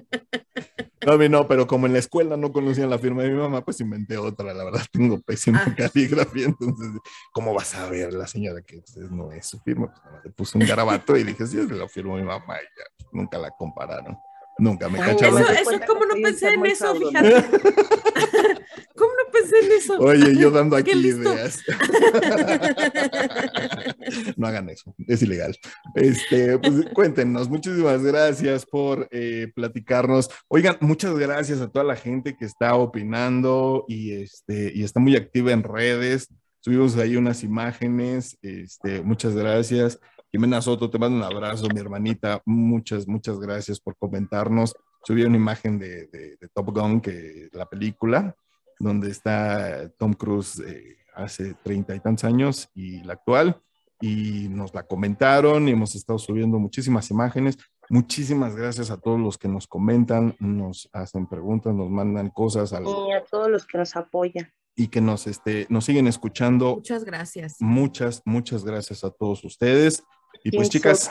Speaker 1: No, no, pero como en la escuela no conocían la firma de mi mamá, pues inventé otra. La verdad, tengo pésima ah. caligrafía. Entonces, ¿cómo vas a ver la señora que no es su firma? Pues le puse un garabato y dije, sí, es la firma de mi mamá. Y ya, nunca la compararon. Nunca me cacharon.
Speaker 2: Eso, eso ¿cómo no pensé en eso? Fíjate. [LAUGHS] ¿Cómo no pensé en eso?
Speaker 1: Oye, yo dando [LAUGHS] aquí ideas. [LAUGHS] [LAUGHS] no hagan eso, es ilegal. Este, pues cuéntenos, muchísimas gracias por eh, platicarnos. Oigan, muchas gracias a toda la gente que está opinando y, este, y está muy activa en redes. Subimos ahí unas imágenes. Este, muchas gracias. Jimena Soto, te mando un abrazo, mi hermanita. Muchas, muchas gracias por comentarnos. Subí una imagen de, Top Gun, que la película, donde está Tom Cruise eh, hace treinta y tantos años y la actual. Y nos la comentaron y hemos estado subiendo muchísimas imágenes. Muchísimas gracias a todos los que nos comentan, nos hacen preguntas, nos mandan cosas.
Speaker 3: Y a todos los que nos apoyan
Speaker 1: y que nos, este, nos siguen escuchando.
Speaker 2: Muchas gracias.
Speaker 1: Muchas, muchas gracias a todos ustedes. Y pues chicas,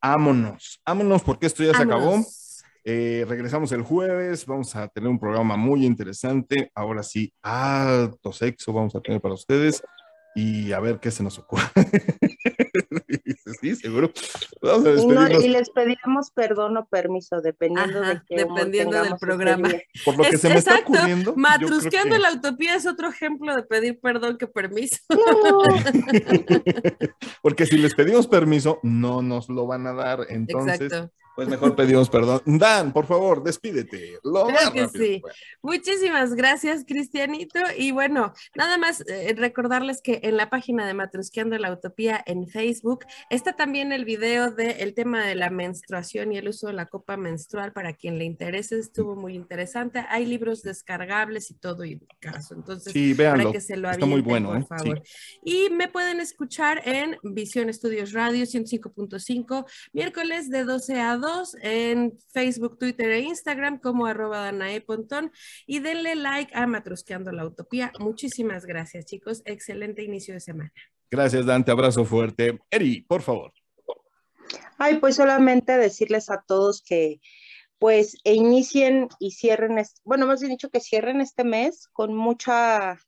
Speaker 1: ámonos, ámonos porque esto ya se acabó. Eh, regresamos el jueves, vamos a tener un programa muy interesante. Ahora sí, alto sexo vamos a tener para ustedes y a ver qué se nos ocurre. [LAUGHS] sí, seguro.
Speaker 3: y, les pedimos perdón o permiso, dependiendo de
Speaker 2: dependiendo del programa.
Speaker 1: Por lo que se me está ocurriendo.
Speaker 2: Matrusqueando la utopía es otro ejemplo de pedir perdón que permiso. [LAUGHS] [LAUGHS]
Speaker 1: Porque si les pedimos permiso, no nos lo van a dar. Entonces, Pues mejor pedimos perdón. Dan, por favor, despídete. Lo
Speaker 2: claro que sí. Muchísimas gracias, Cristianito. Y bueno, nada más eh, recordarles que en la página de Matrusqueando la Utopía en Facebook está también el video del tema de la menstruación y el uso de la copa menstrual para quien le interese. Estuvo muy interesante. Hay libros descargables y todo y caso. Entonces,
Speaker 1: sí, para que se lo Está muy bueno, por
Speaker 2: ¿eh? favor. Y me pueden escuchar en Visión Estudios Radio 105.5, miércoles de 12 a 2 en Facebook, Twitter e Instagram como arroba Danae Pontón y denle like a Matrusqueando la Utopía. Muchísimas gracias, chicos. Excelente inicio de semana.
Speaker 1: Gracias, Dante. Abrazo fuerte. Eri, por favor.
Speaker 3: Ay, pues solamente decirles a todos que pues inicien y cierren, bueno, más bien dicho que cierren este mes con mucha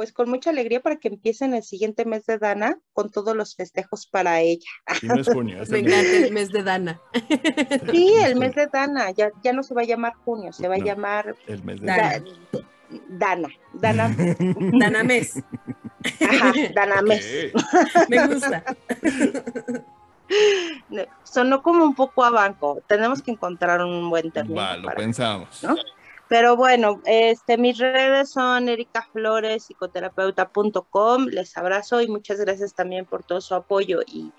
Speaker 3: pues con mucha alegría para que empiecen el siguiente mes de Dana con todos los festejos para ella.
Speaker 1: Sí, no [LAUGHS] es junio,
Speaker 2: Me encanta el mes de Dana.
Speaker 3: Sí, el mes de Dana, ya, ya no se va a llamar junio, se va a llamar
Speaker 1: el mes de Dana.
Speaker 3: Dana, Dana. [LAUGHS]
Speaker 2: Dana mes.
Speaker 3: Ajá, Dana mes.
Speaker 2: Me gusta. [LAUGHS]
Speaker 3: Sonó como un poco a banco. Tenemos que encontrar un buen término.
Speaker 1: Va, lo pensamos.
Speaker 3: Pero bueno, este, mis redes son ericaflorespsicoterapeuta.com. Les abrazo y muchas gracias también por todo su apoyo. Y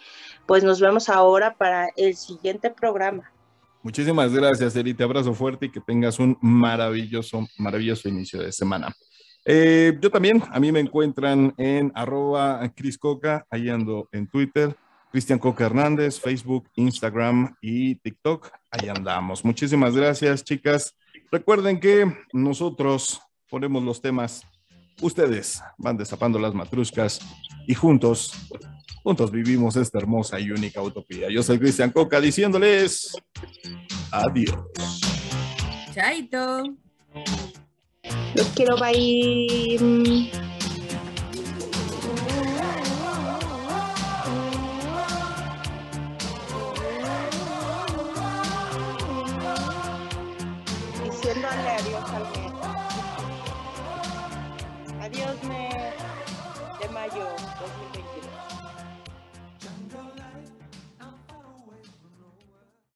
Speaker 3: pues nos vemos ahora para el siguiente programa.
Speaker 1: Muchísimas gracias, Eri. Te abrazo fuerte y que tengas un maravilloso, maravilloso inicio de semana. Eh, yo también, a mí me encuentran en arroba Cris Coca, ahí ando en Twitter, Cristian Coca Hernández, Facebook, Instagram y TikTok, ahí andamos. Muchísimas gracias, chicas. Recuerden que nosotros ponemos los temas, ustedes van destapando las matruscas y juntos, juntos vivimos esta hermosa y única utopía. Yo soy Cristian Coca diciéndoles adiós.
Speaker 2: Chaito.
Speaker 3: Los quiero bye. diciéndole